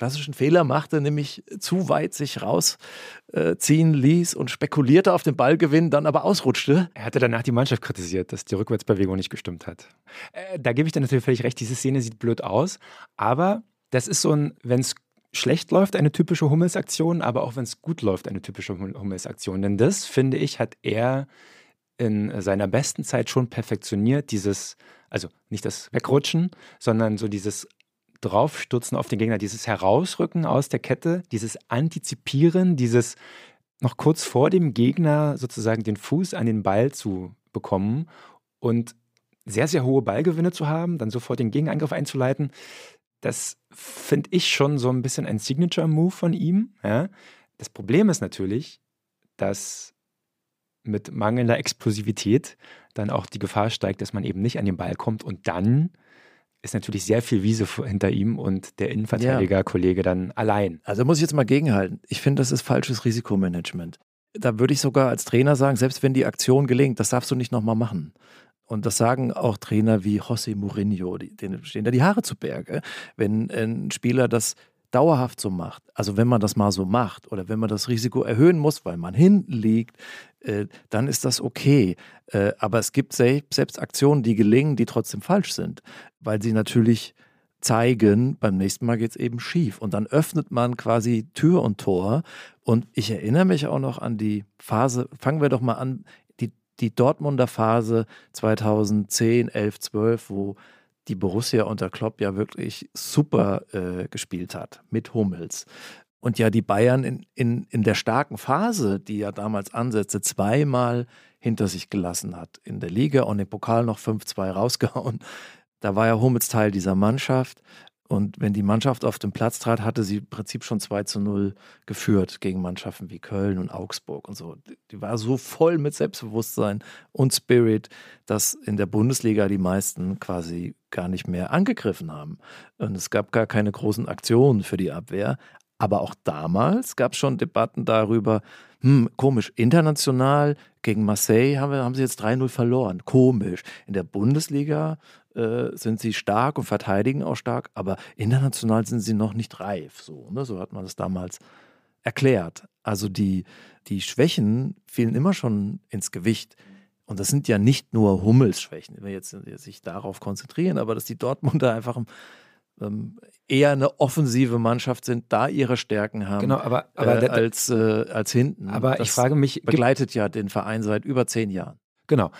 klassischen Fehler machte, nämlich zu weit sich rausziehen ließ und spekulierte auf den Ballgewinn, dann aber ausrutschte. Er hatte danach die Mannschaft kritisiert, dass die Rückwärtsbewegung nicht gestimmt hat. Äh, da gebe ich dir natürlich völlig recht, diese Szene sieht blöd aus, aber das ist so ein, wenn es schlecht läuft, eine typische Hummelsaktion, aber auch wenn es gut läuft, eine typische Hummelsaktion. Denn das, finde ich, hat er in seiner besten Zeit schon perfektioniert, dieses, also nicht das Wegrutschen, sondern so dieses Draufstürzen auf den Gegner, dieses Herausrücken aus der Kette, dieses Antizipieren, dieses noch kurz vor dem Gegner sozusagen den Fuß an den Ball zu bekommen und sehr, sehr hohe Ballgewinne zu haben, dann sofort den Gegenangriff einzuleiten. Das finde ich schon so ein bisschen ein Signature-Move von ihm. Ja. Das Problem ist natürlich, dass mit mangelnder Explosivität dann auch die Gefahr steigt, dass man eben nicht an den Ball kommt und dann ist natürlich sehr viel Wiese hinter ihm und der Innenverteidiger-Kollege dann allein. Also muss ich jetzt mal gegenhalten. Ich finde, das ist falsches Risikomanagement. Da würde ich sogar als Trainer sagen, selbst wenn die Aktion gelingt, das darfst du nicht nochmal machen. Und das sagen auch Trainer wie José Mourinho, denen stehen da die Haare zu Berge. Wenn ein Spieler das dauerhaft so macht, also wenn man das mal so macht oder wenn man das Risiko erhöhen muss, weil man hinten liegt, äh, dann ist das okay. Äh, aber es gibt selbst, selbst Aktionen, die gelingen, die trotzdem falsch sind, weil sie natürlich zeigen, beim nächsten Mal geht es eben schief. Und dann öffnet man quasi Tür und Tor. Und ich erinnere mich auch noch an die Phase, fangen wir doch mal an, die, die Dortmunder Phase 2010, 11, 12, wo die Borussia unter Klopp ja wirklich super äh, gespielt hat mit Hummels. Und ja, die Bayern in, in, in der starken Phase, die ja damals ansetzte, zweimal hinter sich gelassen hat. In der Liga und im Pokal noch 5-2 rausgehauen. Da war ja Hummels Teil dieser Mannschaft. Und wenn die Mannschaft auf den Platz trat, hatte sie im Prinzip schon 2 zu 0 geführt gegen Mannschaften wie Köln und Augsburg und so. Die war so voll mit Selbstbewusstsein und Spirit, dass in der Bundesliga die meisten quasi gar nicht mehr angegriffen haben. Und es gab gar keine großen Aktionen für die Abwehr. Aber auch damals gab es schon Debatten darüber, hm, komisch, international gegen Marseille haben, wir, haben sie jetzt 3-0 verloren. Komisch. In der Bundesliga äh, sind sie stark und verteidigen auch stark, aber international sind sie noch nicht reif. So, ne? so hat man das damals erklärt. Also die, die Schwächen fielen immer schon ins Gewicht. Und das sind ja nicht nur Hummels-Schwächen, wenn wir jetzt, jetzt sich darauf konzentrieren, aber dass die Dortmunder einfach ähm, eher eine offensive Mannschaft sind, da ihre Stärken haben genau, aber, aber äh, als, äh, als hinten. Aber das ich frage mich. Begleitet ja den Verein seit über zehn Jahren. Genau.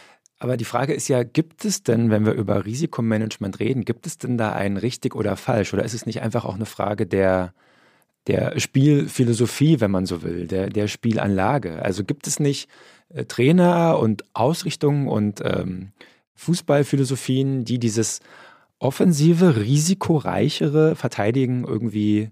Aber die Frage ist ja, gibt es denn, wenn wir über Risikomanagement reden, gibt es denn da ein richtig oder falsch? Oder ist es nicht einfach auch eine Frage der, der Spielphilosophie, wenn man so will, der, der Spielanlage? Also gibt es nicht äh, Trainer und Ausrichtungen und ähm, Fußballphilosophien, die dieses offensive, risikoreichere Verteidigen irgendwie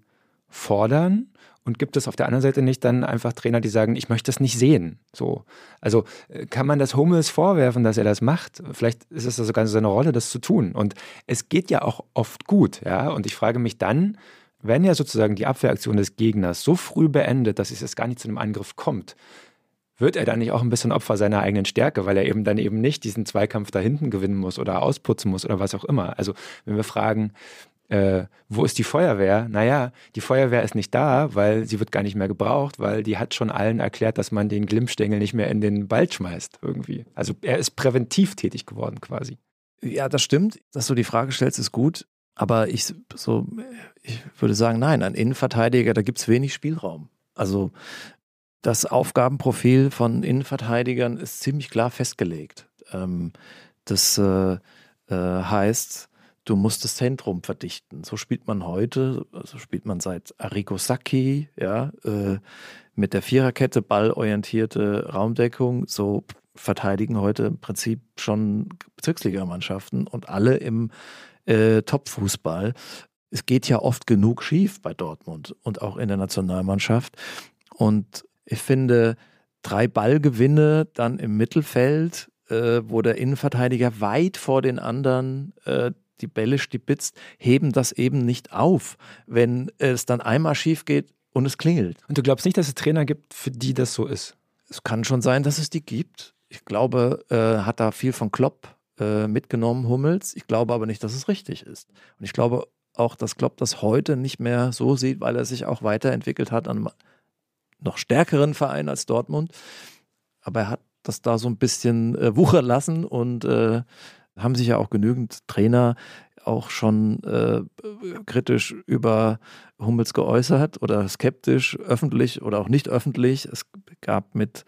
fordern? Und gibt es auf der anderen Seite nicht dann einfach Trainer, die sagen, ich möchte das nicht sehen? So. Also äh, kann man das Hummels vorwerfen, dass er das macht? Vielleicht ist es sogar seine Rolle, das zu tun. Und es geht ja auch oft gut, ja. Und ich frage mich dann, wenn ja sozusagen die Abwehraktion des Gegners so früh beendet, dass es jetzt gar nicht zu einem Angriff kommt, wird er dann nicht auch ein bisschen Opfer seiner eigenen Stärke, weil er eben dann eben nicht diesen Zweikampf da hinten gewinnen muss oder ausputzen muss oder was auch immer. Also wenn wir fragen, äh, wo ist die Feuerwehr? Naja, die Feuerwehr ist nicht da, weil sie wird gar nicht mehr gebraucht, weil die hat schon allen erklärt, dass man den Glimmstängel nicht mehr in den Wald schmeißt irgendwie. Also er ist präventiv tätig geworden quasi. Ja, das stimmt. Dass du die Frage stellst, ist gut. Aber ich, so, ich würde sagen, nein, ein Innenverteidiger, da gibt es wenig Spielraum. Also das Aufgabenprofil von Innenverteidigern ist ziemlich klar festgelegt. Ähm, das äh, äh, heißt, du musst das Zentrum verdichten. So spielt man heute, so spielt man seit Arrigo Sacchi, ja, äh, mit der Viererkette, ballorientierte Raumdeckung, so verteidigen heute im Prinzip schon Bezirksligamannschaften und alle im äh, Top-Fußball. Es geht ja oft genug schief bei Dortmund und auch in der Nationalmannschaft. Und ich finde, drei Ballgewinne dann im Mittelfeld, äh, wo der Innenverteidiger weit vor den anderen äh, die Bälle stibitzt, heben das eben nicht auf, wenn es dann einmal schief geht und es klingelt. Und du glaubst nicht, dass es Trainer gibt, für die das so ist? Es kann schon sein, dass es die gibt. Ich glaube, äh, hat da viel von Klopp äh, mitgenommen, Hummels. Ich glaube aber nicht, dass es richtig ist. Und ich glaube auch, dass Klopp das heute nicht mehr so sieht, weil er sich auch weiterentwickelt hat an noch stärkeren Vereinen als Dortmund. Aber er hat das da so ein bisschen äh, wuchern lassen und äh, haben sich ja auch genügend Trainer auch schon äh, kritisch über Hummels geäußert oder skeptisch, öffentlich oder auch nicht öffentlich. Es gab mit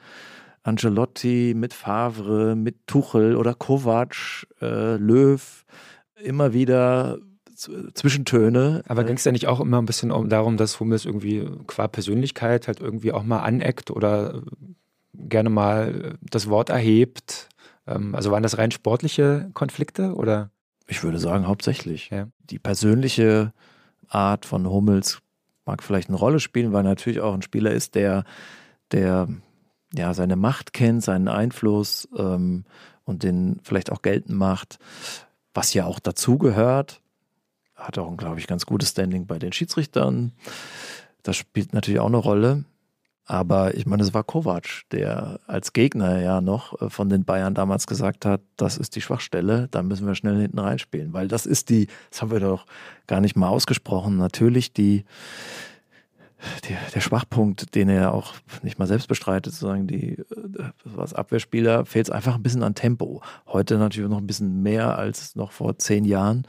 Angelotti, mit Favre, mit Tuchel oder Kovac, äh, Löw immer wieder Zwischentöne. Aber ging es ja nicht auch immer ein bisschen darum, dass Hummels irgendwie qua Persönlichkeit halt irgendwie auch mal aneckt oder gerne mal das Wort erhebt? Ähm, also waren das rein sportliche Konflikte oder? Ich würde sagen, hauptsächlich. Ja. Die persönliche Art von Hummels mag vielleicht eine Rolle spielen, weil er natürlich auch ein Spieler ist, der, der ja seine Macht kennt, seinen Einfluss ähm, und den vielleicht auch geltend macht, was ja auch dazugehört. Hat auch, glaube ich, ganz gutes Standing bei den Schiedsrichtern. Das spielt natürlich auch eine Rolle. Aber ich meine, es war Kovac, der als Gegner ja noch äh, von den Bayern damals gesagt hat, das ist die Schwachstelle, da müssen wir schnell hinten reinspielen. Weil das ist die, das haben wir doch gar nicht mal ausgesprochen, natürlich die, die der Schwachpunkt, den er auch nicht mal selbst bestreitet, sozusagen die, äh, als Abwehrspieler fehlt es einfach ein bisschen an Tempo. Heute natürlich noch ein bisschen mehr als noch vor zehn Jahren.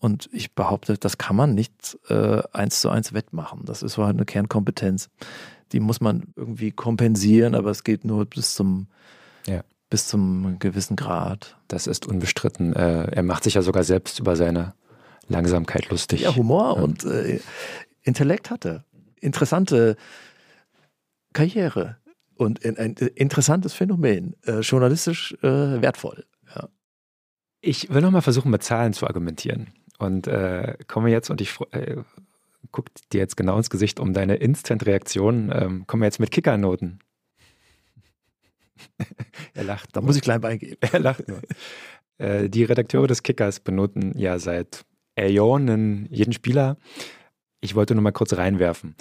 Und ich behaupte, das kann man nicht äh, eins zu eins wettmachen. Das ist so halt eine Kernkompetenz die muss man irgendwie kompensieren, aber es geht nur bis zum, ja. bis zum gewissen Grad. Das ist unbestritten. Äh, er macht sich ja sogar selbst über seine Langsamkeit lustig. Ja, Humor ja. und äh, Intellekt hatte. Interessante Karriere und ein interessantes Phänomen. Äh, journalistisch äh, wertvoll. Ja. Ich will nochmal versuchen, mit Zahlen zu argumentieren. Und äh, komme jetzt und ich äh, guckt dir jetzt genau ins Gesicht um deine Instant-Reaktion. Ähm, kommen wir jetzt mit Kickernoten. er lacht. Da muss ich klein beigeben. Er lacht nur. Äh, die Redakteure des Kickers benoten ja seit Äonen jeden Spieler. Ich wollte nur mal kurz reinwerfen.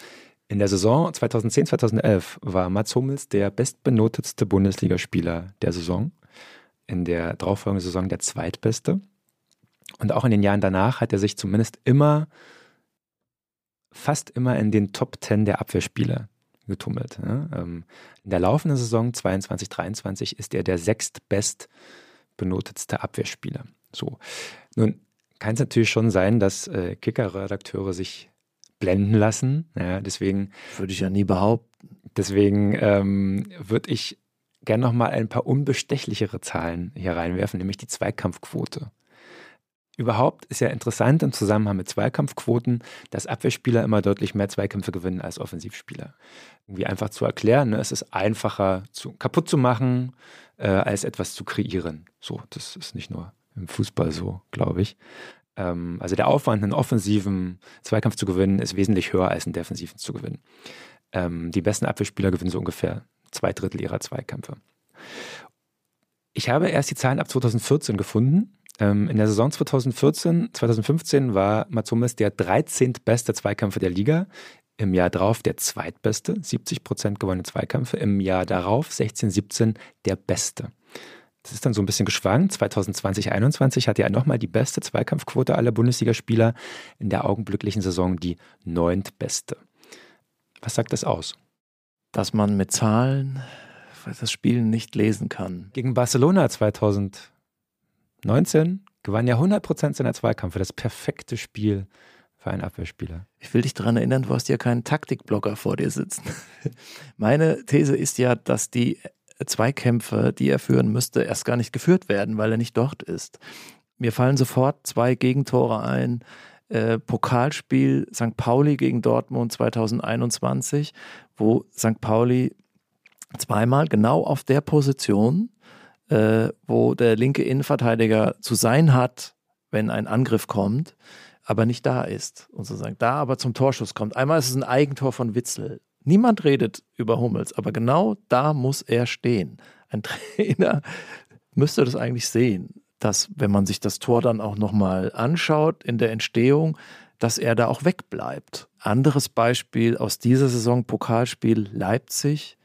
In der Saison 2010-2011 war Mats Hummels der bestbenotetste Bundesligaspieler der Saison. In der darauffolgenden Saison der zweitbeste. Und auch in den Jahren danach hat er sich zumindest immer fast immer in den Top 10 der Abwehrspieler getummelt. Ne? Ähm, in der laufenden Saison 22-23 ist er der sechstbest benotetste Abwehrspieler. So. Nun kann es natürlich schon sein, dass äh, Kicker-Redakteure sich blenden lassen. Ja, deswegen würde ich ja nie behaupten. Deswegen ähm, würde ich gerne noch mal ein paar unbestechlichere Zahlen hier reinwerfen, nämlich die Zweikampfquote. Überhaupt ist ja interessant im Zusammenhang mit Zweikampfquoten, dass Abwehrspieler immer deutlich mehr Zweikämpfe gewinnen als Offensivspieler. Irgendwie einfach zu erklären, ne? es ist einfacher zu, kaputt zu machen, äh, als etwas zu kreieren. So, das ist nicht nur im Fußball so, glaube ich. Ähm, also der Aufwand, einen offensiven Zweikampf zu gewinnen, ist wesentlich höher als einen defensiven zu gewinnen. Ähm, die besten Abwehrspieler gewinnen so ungefähr zwei Drittel ihrer Zweikämpfe. Ich habe erst die Zahlen ab 2014 gefunden ähm, in der Saison 2014, 2015 war Mats Hummels der 13. beste Zweikämpfer der Liga. Im Jahr darauf der zweitbeste, 70 Prozent gewonnene Zweikämpfe. Im Jahr darauf, 16, 17, der beste. Das ist dann so ein bisschen geschwankt. 2020, 2021 hatte er nochmal die beste Zweikampfquote aller Bundesligaspieler. In der augenblicklichen Saison die neuntbeste. Was sagt das aus? Dass man mit Zahlen das Spiel nicht lesen kann. Gegen Barcelona 2000 19 gewann er 100% seiner Zweikampfe. Das perfekte Spiel für einen Abwehrspieler. Ich will dich daran erinnern, du hast ja keinen Taktikblocker vor dir sitzen. Meine These ist ja, dass die Zweikämpfe, die er führen müsste, erst gar nicht geführt werden, weil er nicht dort ist. Mir fallen sofort zwei Gegentore ein. Äh, Pokalspiel St. Pauli gegen Dortmund 2021, wo St. Pauli zweimal genau auf der Position äh, wo der linke Innenverteidiger zu sein hat, wenn ein Angriff kommt, aber nicht da ist und sozusagen da aber zum Torschuss kommt. Einmal ist es ein Eigentor von Witzel. Niemand redet über Hummels, aber genau da muss er stehen. Ein Trainer müsste das eigentlich sehen, dass wenn man sich das Tor dann auch nochmal anschaut in der Entstehung, dass er da auch wegbleibt. Anderes Beispiel aus dieser Saison Pokalspiel Leipzig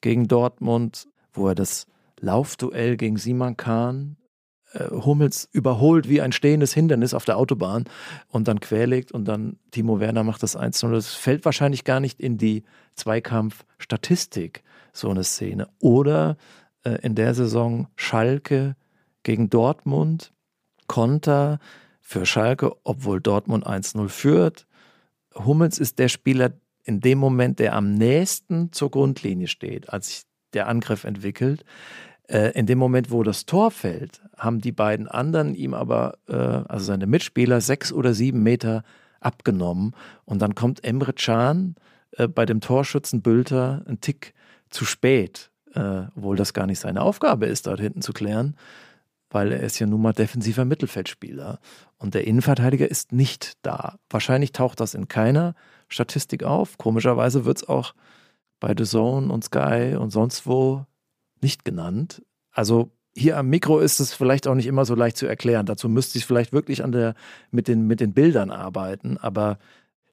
gegen Dortmund, wo er das Laufduell gegen Simon Kahn. Äh, Hummels überholt wie ein stehendes Hindernis auf der Autobahn und dann querlegt und dann Timo Werner macht das 1-0. Das fällt wahrscheinlich gar nicht in die Zweikampfstatistik, so eine Szene. Oder äh, in der Saison Schalke gegen Dortmund, Konter für Schalke, obwohl Dortmund 1-0 führt. Hummels ist der Spieler in dem Moment, der am nächsten zur Grundlinie steht, als sich der Angriff entwickelt. Äh, in dem Moment, wo das Tor fällt, haben die beiden anderen ihm aber, äh, also seine Mitspieler, sechs oder sieben Meter abgenommen. Und dann kommt Emre Can äh, bei dem Torschützen Bülter ein Tick zu spät, obwohl das gar nicht seine Aufgabe ist, dort hinten zu klären, weil er ist ja nun mal defensiver Mittelfeldspieler. Und der Innenverteidiger ist nicht da. Wahrscheinlich taucht das in keiner Statistik auf. Komischerweise wird es auch bei The Zone und Sky und sonst wo nicht genannt. Also hier am Mikro ist es vielleicht auch nicht immer so leicht zu erklären. Dazu müsste ich vielleicht wirklich an der, mit, den, mit den Bildern arbeiten. Aber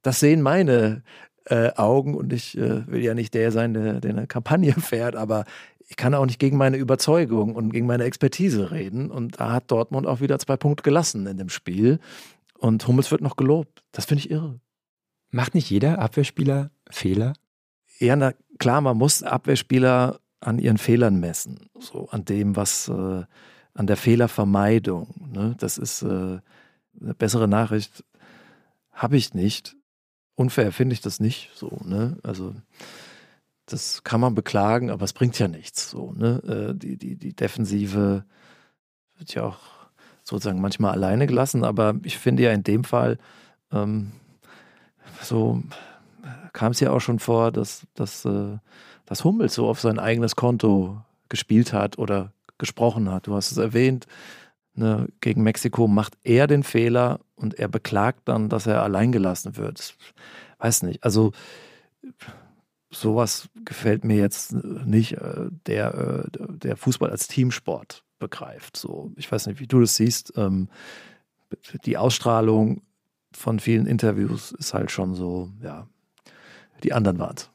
das sehen meine äh, Augen und ich äh, will ja nicht der sein, der, der eine Kampagne fährt, aber ich kann auch nicht gegen meine Überzeugung und gegen meine Expertise reden. Und da hat Dortmund auch wieder zwei Punkte gelassen in dem Spiel. Und Hummels wird noch gelobt. Das finde ich irre. Macht nicht jeder Abwehrspieler Fehler? Ja, na klar, man muss Abwehrspieler an ihren Fehlern messen. So an dem, was, äh, an der Fehlervermeidung. Ne? Das ist äh, eine bessere Nachricht. Habe ich nicht. Unfair finde ich das nicht so. Ne? Also das kann man beklagen, aber es bringt ja nichts. So, ne? Äh, die, die, die Defensive wird ja auch sozusagen manchmal alleine gelassen, aber ich finde ja in dem Fall, ähm, so kam es ja auch schon vor, dass, dass, äh, dass Hummels so auf sein eigenes Konto gespielt hat oder gesprochen hat. Du hast es erwähnt, ne, gegen Mexiko macht er den Fehler und er beklagt dann, dass er allein gelassen wird. Weiß nicht. Also sowas gefällt mir jetzt nicht, äh, der, äh, der Fußball als Teamsport begreift. So, ich weiß nicht, wie du das siehst. Ähm, die Ausstrahlung von vielen Interviews ist halt schon so, ja, die anderen waren's.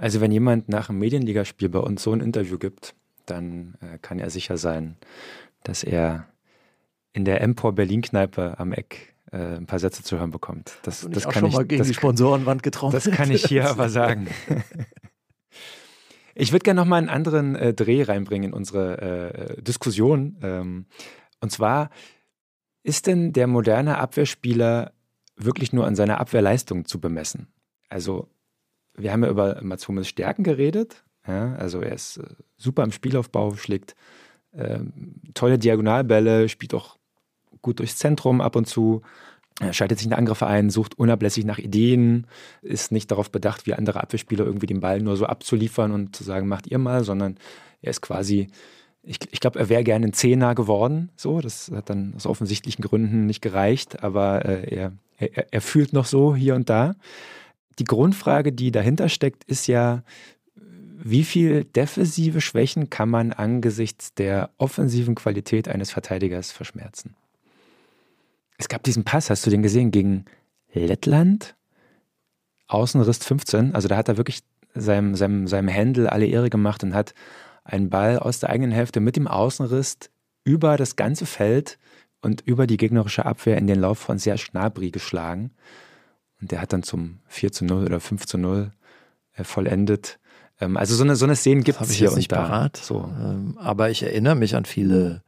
Also wenn jemand nach einem Medienligaspiel bei uns so ein Interview gibt, dann äh, kann er sicher sein, dass er in der Empor Berlin Kneipe am Eck äh, ein paar Sätze zu hören bekommt. Das, das kann ich, gegen die Sponsorenwand getroffen. Das kann ich hier aber sagen. Ich würde gerne noch mal einen anderen äh, Dreh reinbringen in unsere äh, Diskussion. Ähm, und zwar, ist denn der moderne Abwehrspieler wirklich nur an seiner Abwehrleistung zu bemessen? Also, wir haben ja über Mats Hummels Stärken geredet. Ja? Also, er ist äh, super im Spielaufbau, schlägt ähm, tolle Diagonalbälle, spielt auch gut durchs Zentrum ab und zu, schaltet sich in Angriffe ein, sucht unablässig nach Ideen, ist nicht darauf bedacht, wie andere Abwehrspieler irgendwie den Ball nur so abzuliefern und zu sagen, macht ihr mal, sondern er ist quasi, ich, ich glaube, er wäre gerne ein Zehner geworden. So, das hat dann aus offensichtlichen Gründen nicht gereicht, aber äh, er, er, er fühlt noch so hier und da. Die Grundfrage, die dahinter steckt, ist ja, wie viel defensive Schwächen kann man angesichts der offensiven Qualität eines Verteidigers verschmerzen? Es gab diesen Pass, hast du den gesehen, gegen Lettland? Außenriss 15. Also da hat er wirklich seinem, seinem, seinem Händel alle Ehre gemacht und hat einen Ball aus der eigenen Hälfte mit dem Außenriss über das ganze Feld und über die gegnerische Abwehr in den Lauf von Serge Gnabry geschlagen. Und der hat dann zum 4 zu 0 oder 5 zu 0 äh, vollendet. Ähm, also so eine, so eine Szene gibt es hier nicht da. parat. So. Ähm, aber ich erinnere mich an viele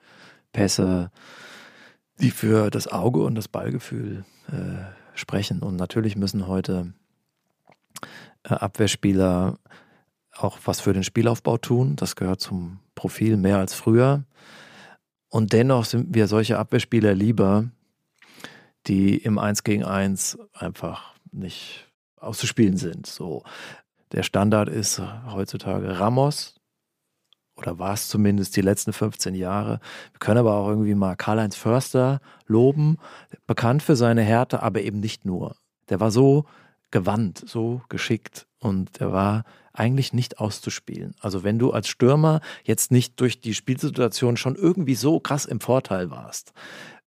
Pässe, die für das Auge und das Ballgefühl äh, sprechen. Und natürlich müssen heute äh, Abwehrspieler auch was für den Spielaufbau tun. Das gehört zum Profil mehr als früher. Und dennoch sind wir solche Abwehrspieler lieber, die im 1 gegen 1 einfach nicht auszuspielen sind. So. Der Standard ist heutzutage Ramos, oder war es zumindest die letzten 15 Jahre. Wir können aber auch irgendwie mal Karl-Heinz Förster loben, bekannt für seine Härte, aber eben nicht nur. Der war so gewandt, so geschickt und der war eigentlich nicht auszuspielen. Also wenn du als Stürmer jetzt nicht durch die Spielsituation schon irgendwie so krass im Vorteil warst,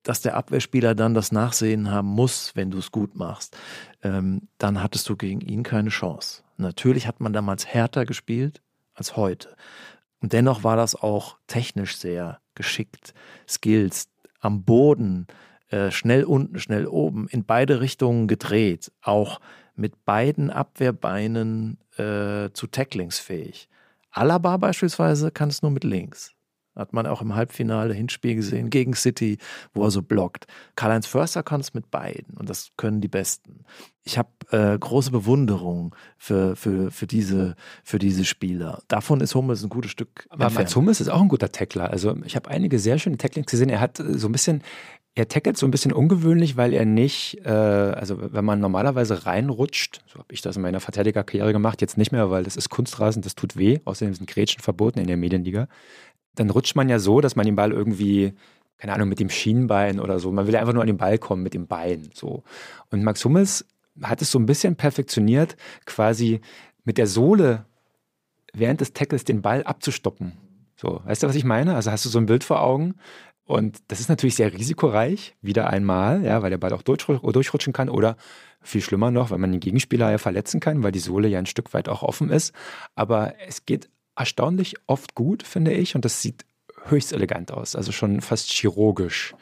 dass der Abwehrspieler dann das Nachsehen haben muss, wenn du es gut machst, ähm, dann hattest du gegen ihn keine Chance. Natürlich hat man damals härter gespielt als heute. Und dennoch war das auch technisch sehr geschickt. Skills am Boden, äh, schnell unten, schnell oben, in beide Richtungen gedreht, auch mit beiden Abwehrbeinen äh, zu Tacklingsfähig. Alaba beispielsweise kann es nur mit links. Hat man auch im Halbfinale Hinspiel gesehen gegen City, wo er so blockt. Karl-Heinz Förster kann es mit beiden und das können die Besten. Ich habe äh, große Bewunderung für, für, für, diese, für diese Spieler. Davon ist Hummels ein gutes Stück. Aber Mats Hummels ist auch ein guter Tackler. Also ich habe einige sehr schöne Tacklings gesehen. Er hat so ein bisschen, er tackelt so ein bisschen ungewöhnlich, weil er nicht, äh, also wenn man normalerweise reinrutscht, so habe ich das in meiner Verteidigerkarriere gemacht, jetzt nicht mehr, weil das ist Kunstrasen, das tut weh. Außerdem sind Grätschen verboten in der Medienliga dann rutscht man ja so, dass man den Ball irgendwie, keine Ahnung, mit dem Schienbein oder so, man will ja einfach nur an den Ball kommen mit dem Bein. So. Und Max Hummels hat es so ein bisschen perfektioniert, quasi mit der Sohle während des Tackles den Ball abzustoppen. So, weißt du, was ich meine? Also hast du so ein Bild vor Augen, Und das ist natürlich sehr risikoreich, wieder einmal, ja, weil der Ball auch durchrutschen kann oder viel schlimmer noch, weil man den Gegenspieler ja verletzen kann, weil die Sohle ja ein Stück weit auch offen ist. Aber es geht erstaunlich oft gut, finde ich, und das sieht höchst elegant aus, also schon fast chirurgisch,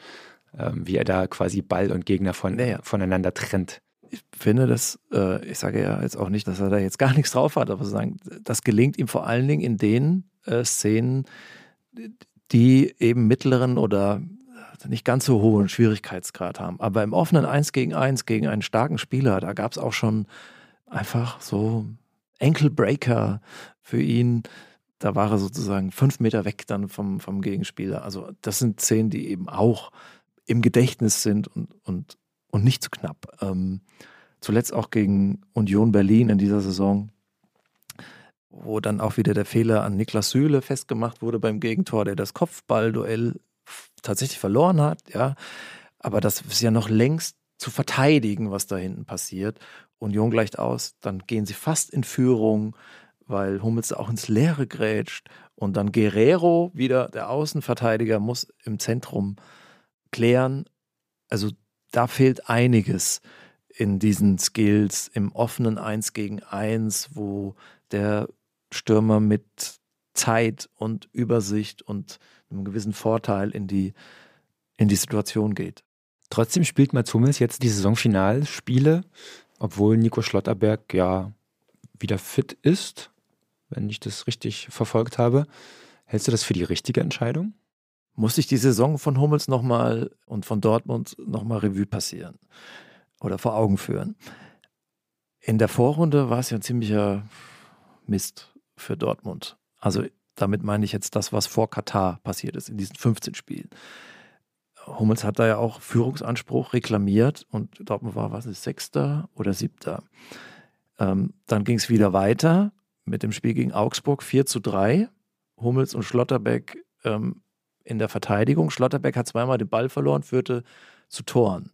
ähm, wie er da quasi Ball und Gegner von, naja. voneinander trennt. Ich finde das, äh, ich sage ja jetzt auch nicht, dass er da jetzt gar nichts drauf hat, aber sagen, das gelingt ihm vor allen Dingen in den äh, Szenen, die eben mittleren oder nicht ganz so hohen Schwierigkeitsgrad haben. Aber im offenen 1 gegen 1 gegen einen starken Spieler, da gab es auch schon einfach so Ankle-Breaker für ihn. Da war er sozusagen fünf Meter weg dann vom, vom Gegenspieler. Also das sind Szenen, die eben auch im Gedächtnis sind und, und, und nicht zu knapp. Ähm, zuletzt auch gegen Union Berlin in dieser Saison wo dann auch wieder der Fehler an Niklas Süle festgemacht wurde beim Gegentor, der das Kopfballduell tatsächlich verloren hat, ja. Aber das ist ja noch längst zu verteidigen, was da hinten passiert. Union gleicht aus, dann gehen sie fast in Führung, weil Hummels auch ins Leere grätscht. Und dann Guerrero, wieder der Außenverteidiger, muss im Zentrum klären. Also da fehlt einiges in diesen Skills im offenen Eins gegen Eins, wo der Stürmer mit Zeit und Übersicht und einem gewissen Vorteil in die, in die Situation geht. Trotzdem spielt Mats Hummels jetzt die Saisonfinalspiele, obwohl Nico Schlotterberg ja wieder fit ist, wenn ich das richtig verfolgt habe. Hältst du das für die richtige Entscheidung? Muss ich die Saison von Hummels nochmal und von Dortmund nochmal Revue passieren oder vor Augen führen? In der Vorrunde war es ja ein ziemlicher Mist für Dortmund. Also damit meine ich jetzt das, was vor Katar passiert ist, in diesen 15 Spielen. Hummels hat da ja auch Führungsanspruch reklamiert und Dortmund war, was ist, Sechster oder Siebter. Ähm, dann ging es wieder weiter mit dem Spiel gegen Augsburg 4 zu 3. Hummels und Schlotterbeck ähm, in der Verteidigung. Schlotterbeck hat zweimal den Ball verloren, führte zu Toren.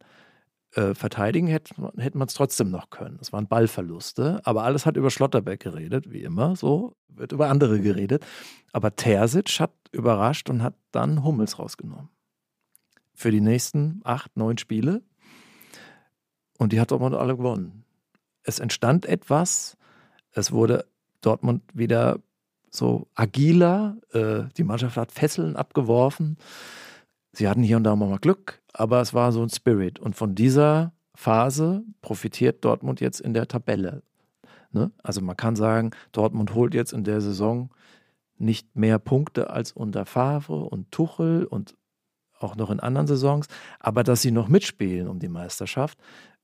Äh, verteidigen hätte, hätte man es trotzdem noch können. Es waren Ballverluste, aber alles hat über Schlotterbeck geredet, wie immer, so wird über andere geredet. Aber Terzic hat überrascht und hat dann Hummels rausgenommen. Für die nächsten acht, neun Spiele. Und die hat Dortmund alle gewonnen. Es entstand etwas, es wurde Dortmund wieder so agiler, äh, die Mannschaft hat Fesseln abgeworfen. Sie hatten hier und da mal Glück, aber es war so ein Spirit. Und von dieser Phase profitiert Dortmund jetzt in der Tabelle. Ne? Also man kann sagen, Dortmund holt jetzt in der Saison nicht mehr Punkte als unter Favre und Tuchel und auch noch in anderen Saisons, aber dass sie noch mitspielen um die Meisterschaft,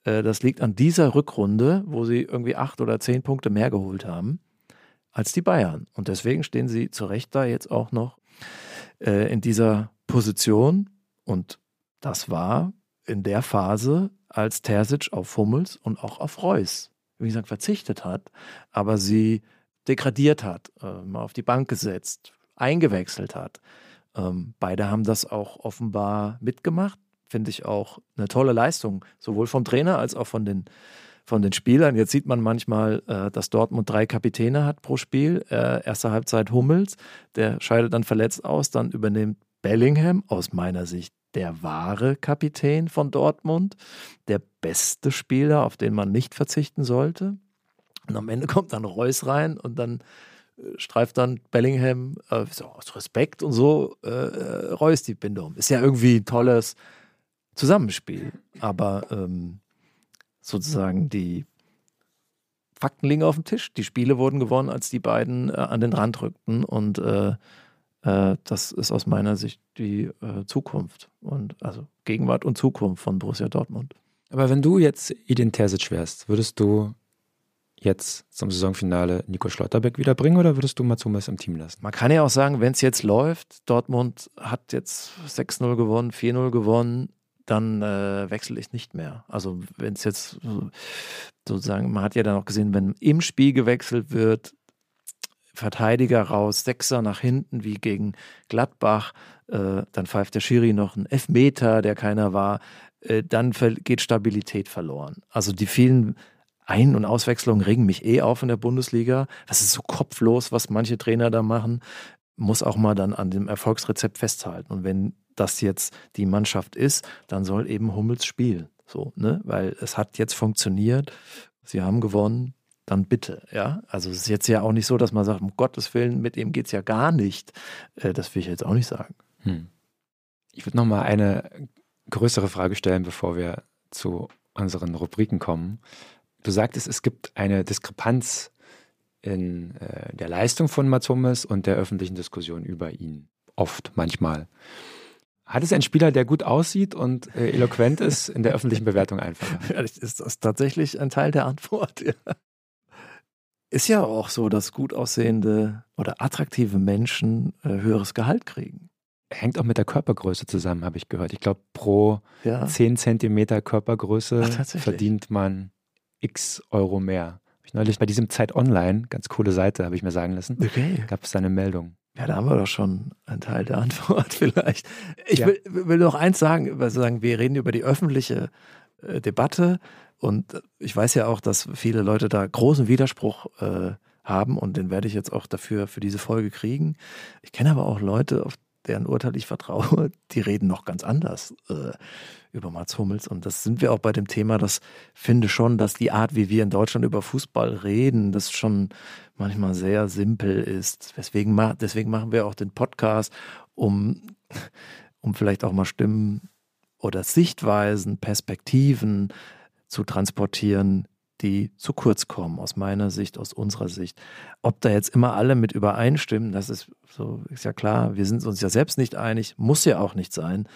äh, das liegt an dieser Rückrunde, wo sie irgendwie acht oder zehn Punkte mehr geholt haben als die Bayern. Und deswegen stehen sie zu Recht da jetzt auch noch äh, in dieser Position. Und das war in der Phase, als Terzic auf Hummels und auch auf Reus, wie gesagt, verzichtet hat, aber sie degradiert hat, äh, mal auf die Bank gesetzt, eingewechselt hat. Ähm, beide haben das auch offenbar mitgemacht. Finde ich auch eine tolle Leistung, sowohl vom Trainer als auch von den, von den Spielern. Jetzt sieht man manchmal, äh, dass Dortmund drei Kapitäne hat pro Spiel. Äh, erste Halbzeit Hummels, der scheidet dann verletzt aus, dann übernimmt Bellingham, aus meiner Sicht der wahre Kapitän von Dortmund, der beste Spieler, auf den man nicht verzichten sollte. Und am Ende kommt dann Reus rein und dann äh, streift dann Bellingham äh, so aus Respekt und so äh, äh, Reus die Binde um. Ist ja irgendwie ein tolles Zusammenspiel, aber ähm, sozusagen die Fakten liegen auf dem Tisch. Die Spiele wurden gewonnen, als die beiden äh, an den Rand rückten und äh, äh, das ist aus meiner Sicht die äh, Zukunft und also Gegenwart und Zukunft von Borussia Dortmund. Aber wenn du jetzt Edin Terzic wärst, würdest du jetzt zum Saisonfinale Nico Schlotterbeck wiederbringen oder würdest du Mats Hummels im Team lassen? Man kann ja auch sagen, wenn es jetzt läuft, Dortmund hat jetzt 6-0 gewonnen, 4-0 gewonnen, dann äh, wechsle ich nicht mehr. Also wenn es jetzt sozusagen, man hat ja dann auch gesehen, wenn im Spiel gewechselt wird, Verteidiger raus, Sechser nach hinten wie gegen Gladbach, äh, dann pfeift der Schiri noch einen Elfmeter, der keiner war, äh, dann geht Stabilität verloren. Also die vielen Ein- und Auswechslungen regen mich eh auf in der Bundesliga. Das ist so kopflos, was manche Trainer da machen. Muss auch mal dann an dem Erfolgsrezept festhalten. Und wenn das jetzt die Mannschaft ist, dann soll eben Hummels spielen. So, ne? Weil es hat jetzt funktioniert, sie haben gewonnen, dann bitte, ja. Also es ist jetzt ja auch nicht so, dass man sagt, um Gottes Willen, mit ihm geht es ja gar nicht. Äh, das will ich jetzt auch nicht sagen. Hm. Ich würde nochmal eine größere Frage stellen, bevor wir zu unseren Rubriken kommen. Du sagtest, es gibt eine Diskrepanz in äh, der Leistung von Mats Hummels und der öffentlichen Diskussion über ihn. Oft, manchmal. Hat es einen Spieler, der gut aussieht und äh, eloquent ist, in der öffentlichen Bewertung einfacher? Ja, ist das tatsächlich ein Teil der Antwort? Ja. Ist ja auch so, dass gut aussehende oder attraktive Menschen äh, höheres Gehalt kriegen. Hängt auch mit der Körpergröße zusammen, habe ich gehört. Ich glaube, pro ja. 10 Zentimeter Körpergröße Ach, verdient man x Euro mehr. Habe ich neulich bei diesem Zeit Online, ganz coole Seite, habe ich mir sagen lassen, okay. gab es eine Meldung. Ja, da haben wir doch schon einen Teil der Antwort vielleicht. Ich ja. will, will, noch eins sagen, weil sagen, wir reden über die öffentliche äh, Debatte und ich weiß ja auch, dass viele Leute da großen Widerspruch äh, haben und den werde ich jetzt auch dafür für diese Folge kriegen. Ich kenne aber auch Leute, auf deren Urteil ich vertraue, die reden noch ganz anders äh, über Mats Hummels. Und das sind wir auch bei dem Thema, das finde schon, dass die Art, wie wir in Deutschland über Fußball reden, das schon manchmal sehr simpel ist. Deswegen, deswegen machen wir auch den Podcast, um, um vielleicht auch mal Stimmen oder Sichtweisen, Perspektiven zu transportieren, die zu kurz kommen, aus meiner Sicht, aus unserer Sicht. Ob da jetzt immer alle mit übereinstimmen, das ist so, ist ja klar. Wir sind uns ja selbst nicht einig, muss ja auch nicht sein.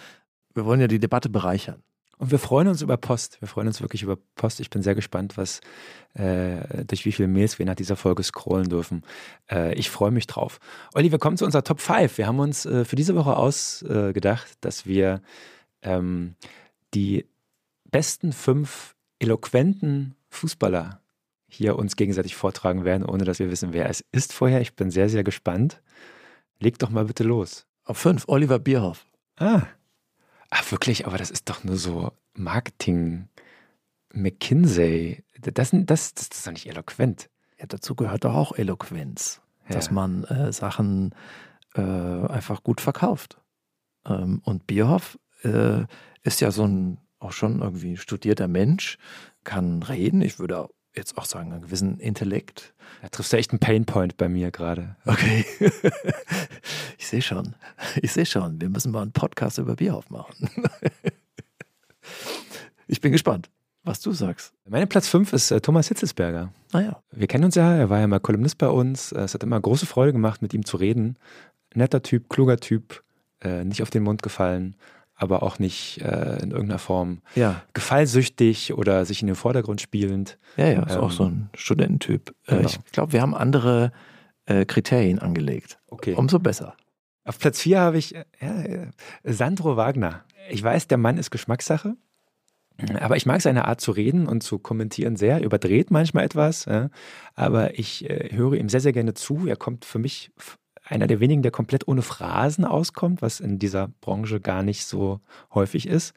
Wir wollen ja die Debatte bereichern. Und wir freuen uns über Post. Wir freuen uns wirklich über Post. Ich bin sehr gespannt, was äh, durch wie viele Mails wir nach dieser Folge scrollen dürfen. Äh, ich freue mich drauf. Olli, wir kommen zu unserer Top 5. Wir haben uns äh, für diese Woche ausgedacht, dass wir ähm, die besten fünf eloquenten Fußballer hier uns gegenseitig vortragen werden, ohne dass wir wissen, wer es ist vorher. Ich bin sehr, sehr gespannt. Leg doch mal bitte los. Auf fünf, Oliver Bierhoff. Ah. Ach, wirklich, aber das ist doch nur so Marketing. McKinsey. Das, das, das, ist doch nicht eloquent. Ja, dazu gehört doch auch Eloquenz. Ja. Dass man äh, Sachen äh, einfach gut verkauft. Ähm, und Bierhoff äh, ist ja so ein auch schon irgendwie studierter Mensch, kann reden. Ich würde jetzt auch sagen, einen gewissen Intellekt. Da triffst du echt einen Painpoint bei mir gerade. Okay. ich sehe schon. Ich sehe schon. Wir müssen mal einen Podcast über Bierhoff machen. ich bin gespannt, was du sagst. Mein Platz 5 ist äh, Thomas Hitzelsberger. Ah, Wir kennen uns ja, er war ja mal Kolumnist bei uns. Es hat immer große Freude gemacht, mit ihm zu reden. Netter Typ, kluger Typ, äh, nicht auf den Mund gefallen aber auch nicht äh, in irgendeiner Form ja. gefallsüchtig oder sich in den Vordergrund spielend. Ja, ja, ist ähm, auch so ein Studententyp. Äh, genau. Ich glaube, wir haben andere äh, Kriterien angelegt. Okay. Umso besser. Auf Platz 4 habe ich äh, ja, Sandro Wagner. Ich weiß, der Mann ist Geschmackssache. Aber ich mag seine Art zu reden und zu kommentieren sehr, überdreht manchmal etwas, aber ich äh, höre ihm sehr, sehr gerne zu. Er kommt für mich einer der wenigen, der komplett ohne Phrasen auskommt, was in dieser Branche gar nicht so häufig ist.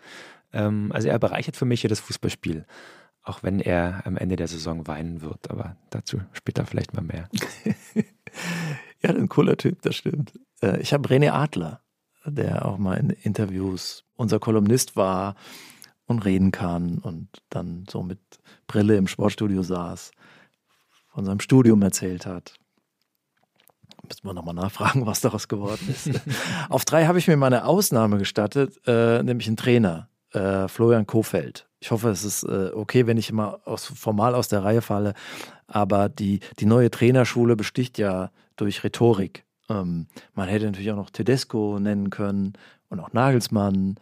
Ähm, also er bereichert für mich hier das Fußballspiel, auch wenn er am Ende der Saison weinen wird, aber dazu später vielleicht mal mehr. ja, ein cooler Typ, das stimmt. Äh, ich habe René Adler, der auch mal in Interviews unser Kolumnist war und reden kann und dann so mit Brille im Sportstudio saß, von seinem Studium erzählt hat, Müssen wir nochmal nachfragen, was daraus geworden ist. Auf drei habe ich mir mal eine Ausnahme gestattet, äh, nämlich einen Trainer, äh, Florian Kofeld. Ich hoffe, es ist äh, okay, wenn ich immer aus, formal aus der Reihe falle. Aber die, die neue Trainerschule besticht ja durch Rhetorik. Ähm, man hätte natürlich auch noch Tedesco nennen können und auch Nagelsmann.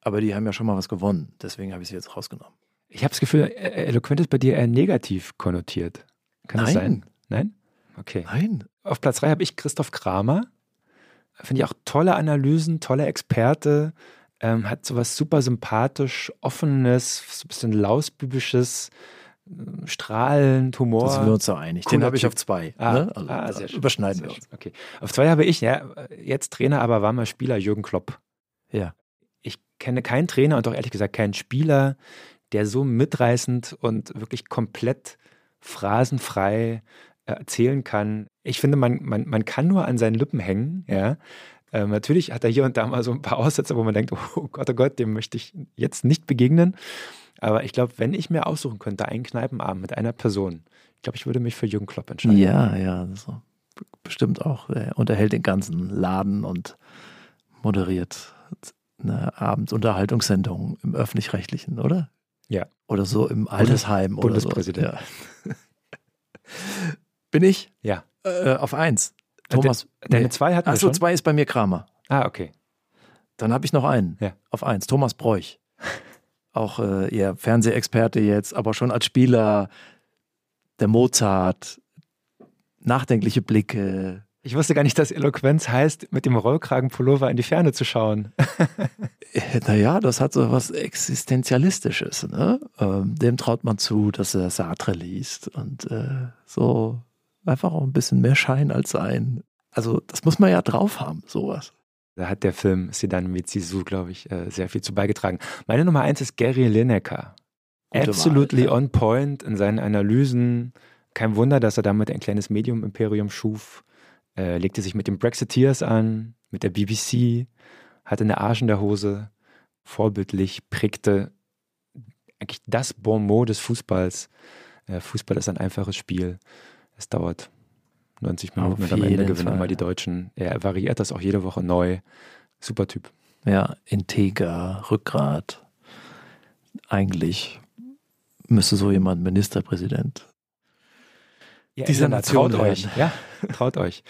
Aber die haben ja schon mal was gewonnen. Deswegen habe ich sie jetzt rausgenommen. Ich habe das Gefühl, eloquent ist bei dir eher negativ konnotiert. Kann Nein. das sein? Nein? Okay. Nein. Auf Platz 3 habe ich Christoph Kramer. Finde ich auch tolle Analysen, toller Experte. Ähm, hat sowas super sympathisch, offenes, so ein bisschen lausbübisches, äh, strahlend, Humor. Da sind wir uns so einig. Den habe ich auf zwei. Ah, ne? also, ah sehr schön. Überschneiden sehr wir uns. Okay. Auf zwei habe ich, ja, jetzt Trainer, aber war mal Spieler, Jürgen Klopp. Ja. Ich kenne keinen Trainer und auch ehrlich gesagt keinen Spieler, der so mitreißend und wirklich komplett phrasenfrei erzählen kann. Ich finde, man, man, man kann nur an seinen Lippen hängen, ja. Ähm, natürlich hat er hier und da mal so ein paar Aussätze, wo man denkt, oh Gott, oh Gott, dem möchte ich jetzt nicht begegnen. Aber ich glaube, wenn ich mir aussuchen könnte, einen Kneipenabend mit einer Person, ich glaube, ich würde mich für Jürgen Klopp entscheiden. Ja, ja, so. bestimmt auch. Er unterhält den ganzen Laden und moderiert eine Abendunterhaltungssendung im Öffentlich-Rechtlichen, oder? Ja. Oder so im Altersheim. Bundespräsident. Oder so. ja. Bin ich? Ja. Äh, auf eins. Thomas. Deine nee. zwei hatten Achso, zwei ist bei mir Kramer. Ah, okay. Dann habe ich noch einen. Ja. Auf eins. Thomas Bräuch. Auch äh, eher Fernsehexperte jetzt, aber schon als Spieler der Mozart, nachdenkliche Blicke. Ich wusste gar nicht, dass Eloquenz heißt, mit dem Rollkragenpullover in die Ferne zu schauen. Äh, naja, das hat so was Existenzialistisches. Ne? Ähm, dem traut man zu, dass er Sartre liest und äh, so einfach auch ein bisschen mehr Schein als Sein. Also, das muss man ja drauf haben, sowas. Da hat der Film Sedan mit Sisu, glaube ich, äh, sehr viel zu beigetragen. Meine Nummer eins ist Gary Lineker. Absolutely Wahl, ja. on point in seinen Analysen. Kein Wunder, dass er damit ein kleines Medium-Imperium schuf. Äh, legte sich mit den Brexiteers an, mit der BBC, hatte eine Arsch in der Hose, vorbildlich, prägte eigentlich das Bon mot des Fußballs. Äh, Fußball ist ein einfaches Spiel. Es dauert 90 Minuten und am Ende gewinnen immer die Deutschen. Er variiert das auch jede Woche neu. Super Typ. Ja, integer, Rückgrat. Eigentlich müsste so jemand Ministerpräsident ja, dieser Nation traut euch. Ja, traut euch.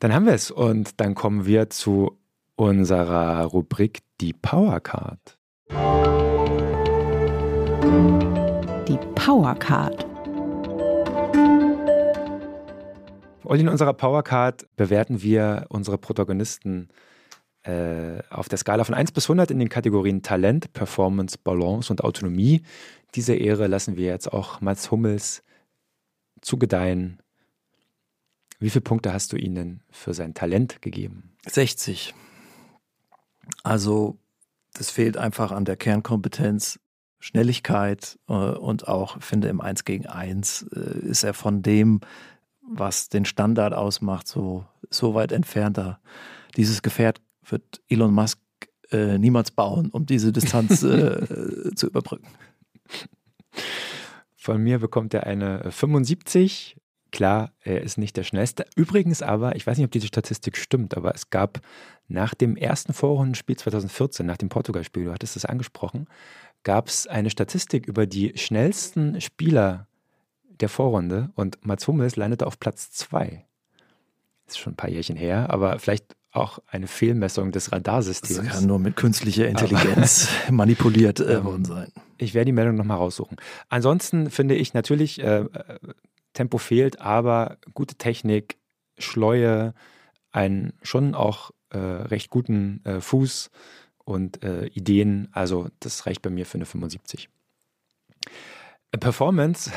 Dann haben wir es und dann kommen wir zu unserer Rubrik Die Power Card. Die Power Card. Und in unserer Powercard bewerten wir unsere Protagonisten äh, auf der Skala von 1 bis 100 in den Kategorien Talent, Performance, Balance und Autonomie. Diese Ehre lassen wir jetzt auch Mats Hummels zugedeihen. Wie viele Punkte hast du ihnen für sein Talent gegeben? 60. Also, das fehlt einfach an der Kernkompetenz. Schnelligkeit äh, und auch, finde im 1 gegen 1 äh, ist er von dem, was den Standard ausmacht, so, so weit entfernter. Dieses Gefährt wird Elon Musk äh, niemals bauen, um diese Distanz äh, zu überbrücken. Von mir bekommt er eine 75. Klar, er ist nicht der schnellste. Übrigens aber, ich weiß nicht, ob diese Statistik stimmt, aber es gab nach dem ersten Vorrundenspiel 2014, nach dem Portugal-Spiel, du hattest es angesprochen, gab es eine Statistik über die schnellsten Spieler der Vorrunde und Mats Hummels landete auf Platz 2. Ist schon ein paar Jährchen her, aber vielleicht auch eine Fehlmessung des Radarsystems. Das kann nur mit künstlicher Intelligenz manipuliert äh, worden sein. Ich werde die Meldung nochmal raussuchen. Ansonsten finde ich natürlich, äh, Tempo fehlt, aber gute Technik, Schleue, einen schon auch äh, recht guten äh, Fuß und äh, Ideen. Also das reicht bei mir für eine 75. Performance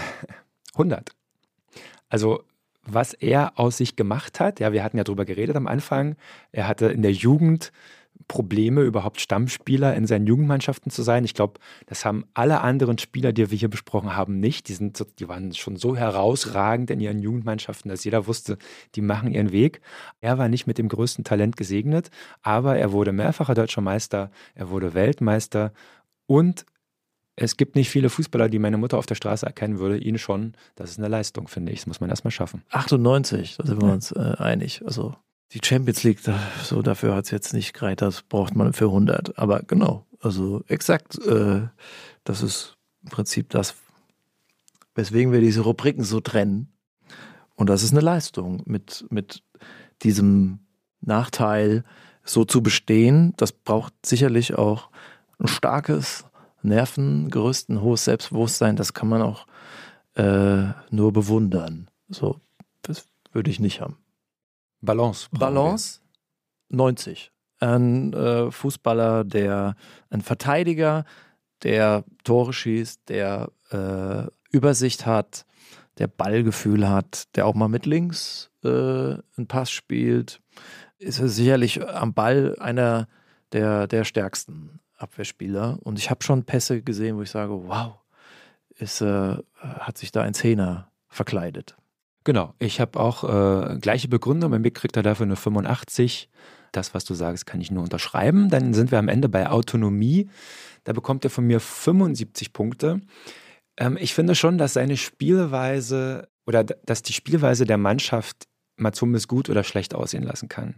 100. Also was er aus sich gemacht hat, ja, wir hatten ja drüber geredet am Anfang, er hatte in der Jugend Probleme, überhaupt Stammspieler in seinen Jugendmannschaften zu sein. Ich glaube, das haben alle anderen Spieler, die wir hier besprochen haben, nicht. Die, sind, die waren schon so herausragend in ihren Jugendmannschaften, dass jeder wusste, die machen ihren Weg. Er war nicht mit dem größten Talent gesegnet, aber er wurde mehrfacher deutscher Meister, er wurde Weltmeister und es gibt nicht viele Fußballer, die meine Mutter auf der Straße erkennen würde. Ihn schon. Das ist eine Leistung, finde ich. Das muss man erstmal schaffen. 98, da sind wir uns äh, einig. Also die Champions League, da, so dafür hat es jetzt nicht gereicht. Das braucht man für 100. Aber genau, also exakt. Äh, das ist im Prinzip das, weswegen wir diese Rubriken so trennen. Und das ist eine Leistung, mit, mit diesem Nachteil so zu bestehen. Das braucht sicherlich auch ein starkes Nervengerüst, ein hohes Selbstbewusstsein, das kann man auch äh, nur bewundern. So, das würde ich nicht haben. Balance. Balance 90. Ein äh, Fußballer, der, ein Verteidiger, der Tore schießt, der äh, Übersicht hat, der Ballgefühl hat, der auch mal mit links äh, einen Pass spielt, ist er sicherlich am Ball einer der, der stärksten. Abwehrspieler. Und ich habe schon Pässe gesehen, wo ich sage, wow, ist, äh, hat sich da ein Zehner verkleidet. Genau, ich habe auch äh, gleiche Begründung. Bei mir kriegt er dafür eine 85. Das, was du sagst, kann ich nur unterschreiben. Dann sind wir am Ende bei Autonomie. Da bekommt er von mir 75 Punkte. Ähm, ich finde schon, dass seine Spielweise oder dass die Spielweise der Mannschaft Matsumis gut oder schlecht aussehen lassen kann.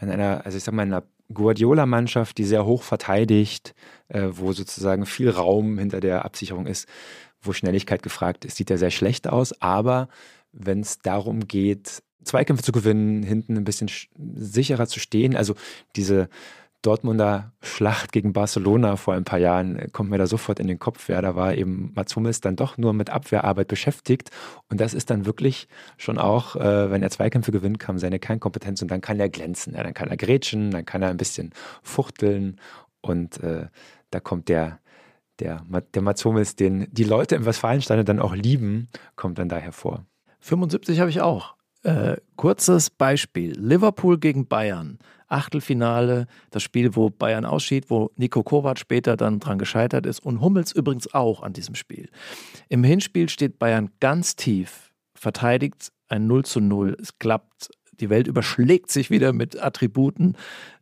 In einer, also ich sag mal, in einer Guardiola-Mannschaft, die sehr hoch verteidigt, äh, wo sozusagen viel Raum hinter der Absicherung ist, wo Schnelligkeit gefragt ist, sieht er sehr schlecht aus. Aber wenn es darum geht, Zweikämpfe zu gewinnen, hinten ein bisschen sicherer zu stehen, also diese Dortmunder Schlacht gegen Barcelona vor ein paar Jahren äh, kommt mir da sofort in den Kopf. Ja, da war eben Mats Hummels dann doch nur mit Abwehrarbeit beschäftigt. Und das ist dann wirklich schon auch, äh, wenn er Zweikämpfe gewinnt, kam seine Kernkompetenz und dann kann er glänzen. Ja, dann kann er grätschen, dann kann er ein bisschen fuchteln und äh, da kommt der, der, der Mats Hummels, den die Leute im Westfalenstadion dann auch lieben, kommt dann da hervor. 75 habe ich auch. Äh, kurzes Beispiel. Liverpool gegen Bayern. Achtelfinale, das Spiel, wo Bayern ausschied, wo Nico Kovac später dann dran gescheitert ist und Hummels übrigens auch an diesem Spiel. Im Hinspiel steht Bayern ganz tief, verteidigt ein 0 zu 0. Es klappt, die Welt überschlägt sich wieder mit Attributen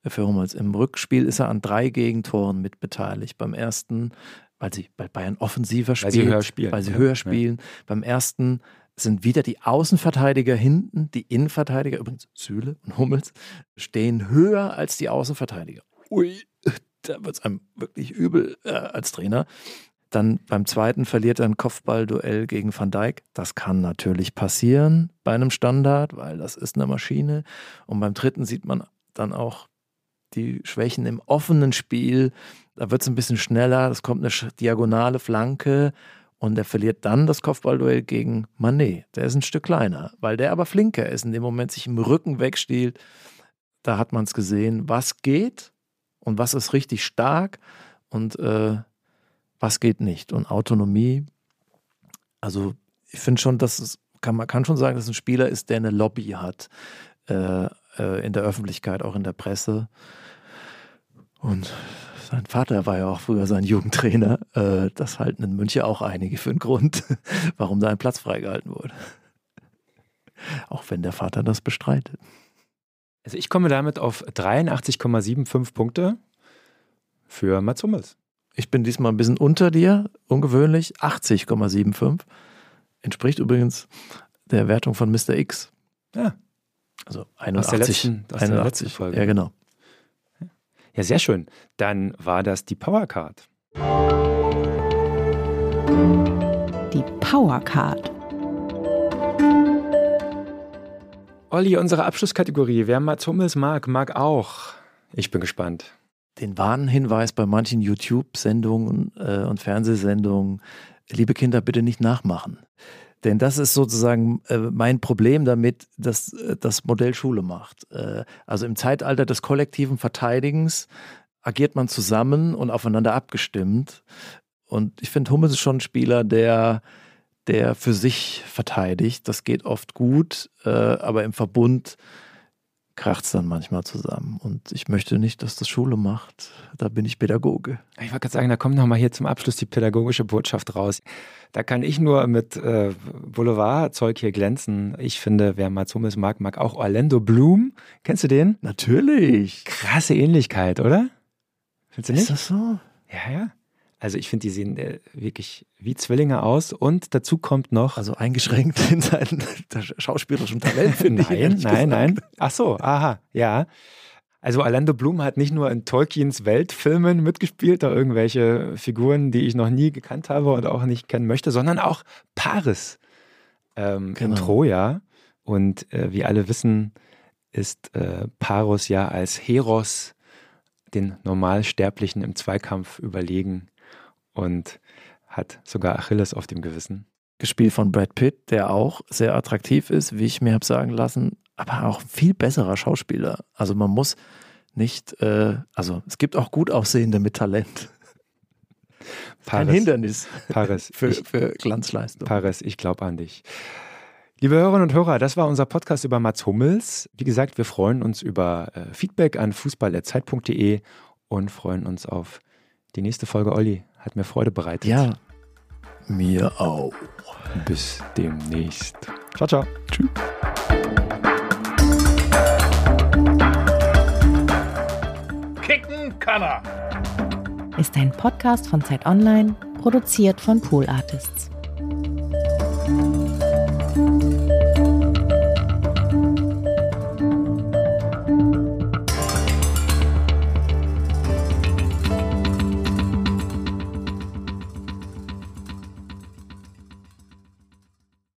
für Hummels. Im Rückspiel ist er an drei Gegentoren mitbeteiligt. Beim ersten, weil sie bei Bayern offensiver spielen, weil sie höher spielen. Weil sie höher spielen. Ja. Beim ersten sind wieder die Außenverteidiger hinten, die Innenverteidiger, übrigens Süle und Hummels, stehen höher als die Außenverteidiger. Ui, da wird es einem wirklich übel äh, als Trainer. Dann beim zweiten verliert er ein Kopfballduell gegen Van Dijk. Das kann natürlich passieren bei einem Standard, weil das ist eine Maschine. Und beim dritten sieht man dann auch die Schwächen im offenen Spiel. Da wird es ein bisschen schneller. Es kommt eine diagonale Flanke und er verliert dann das Kopfballduell gegen Manet. Der ist ein Stück kleiner, weil der aber flinker ist, in dem Moment sich im Rücken wegstiehlt. Da hat man es gesehen, was geht und was ist richtig stark und äh, was geht nicht. Und Autonomie, also ich finde schon, dass es, kann, man kann schon sagen, dass ein Spieler ist, der eine Lobby hat äh, äh, in der Öffentlichkeit, auch in der Presse. Und sein Vater war ja auch früher sein Jugendtrainer. Äh, das halten in München auch einige für einen Grund, warum da ein Platz freigehalten wurde. Auch wenn der Vater das bestreitet. Also ich komme damit auf 83,75 Punkte für Mats Hummels. Ich bin diesmal ein bisschen unter dir, ungewöhnlich, 80,75. Entspricht übrigens der Wertung von Mr. X. Ja. Also 81. Aus der letzten, aus 81. Der letzten Folge. Ja, genau. Ja, sehr schön. Dann war das die Powercard. Die Powercard. Olli, unsere Abschlusskategorie. Wer Mats Hummels mag, mag auch. Ich bin gespannt. Den Warnhinweis bei manchen YouTube-Sendungen äh, und Fernsehsendungen, liebe Kinder, bitte nicht nachmachen. Denn das ist sozusagen äh, mein Problem damit, dass äh, das Modell Schule macht. Äh, also im Zeitalter des kollektiven Verteidigens agiert man zusammen und aufeinander abgestimmt. Und ich finde, Hummels ist schon ein Spieler, der, der für sich verteidigt. Das geht oft gut, äh, aber im Verbund kracht es dann manchmal zusammen. Und ich möchte nicht, dass das Schule macht. Da bin ich Pädagoge. Ich wollte gerade sagen, da kommt nochmal hier zum Abschluss die pädagogische Botschaft raus. Da kann ich nur mit äh, Boulevard-Zeug hier glänzen. Ich finde, wer Mats Hummels mag, mag auch Orlando Bloom. Kennst du den? Natürlich. Krasse Ähnlichkeit, oder? Findest du nicht? Ist das so? Ja, ja. Also ich finde, die sehen äh, wirklich wie Zwillinge aus und dazu kommt noch. Also eingeschränkt in seinem schauspielerischen Talent, finde ich. Nein, nein, nein. Ach so, aha, ja. Also Orlando Bloom hat nicht nur in Tolkiens Weltfilmen mitgespielt, da irgendwelche Figuren, die ich noch nie gekannt habe und auch nicht kennen möchte, sondern auch Paris ähm, genau. in Troja. Und äh, wie alle wissen, ist äh, Paros ja als Heros den Normalsterblichen im Zweikampf überlegen und hat sogar Achilles auf dem Gewissen. Gespielt von Brad Pitt, der auch sehr attraktiv ist, wie ich mir habe sagen lassen, aber auch viel besserer Schauspieler. Also man muss nicht, äh, also es gibt auch gut aussehende mit Talent. Paris, Kein Hindernis Paris, für, ich, für Glanzleistung. Paris, ich glaube an dich. Liebe Hörerinnen und Hörer, das war unser Podcast über Mats Hummels. Wie gesagt, wir freuen uns über äh, Feedback an fußball.zeit.de und freuen uns auf die nächste Folge, Olli. Hat mir Freude bereitet. Ja, mir auch. Bis demnächst. Ciao, ciao. Tschüss. kicken kann er. Ist ein Podcast von Zeit Online, produziert von Pool Artists.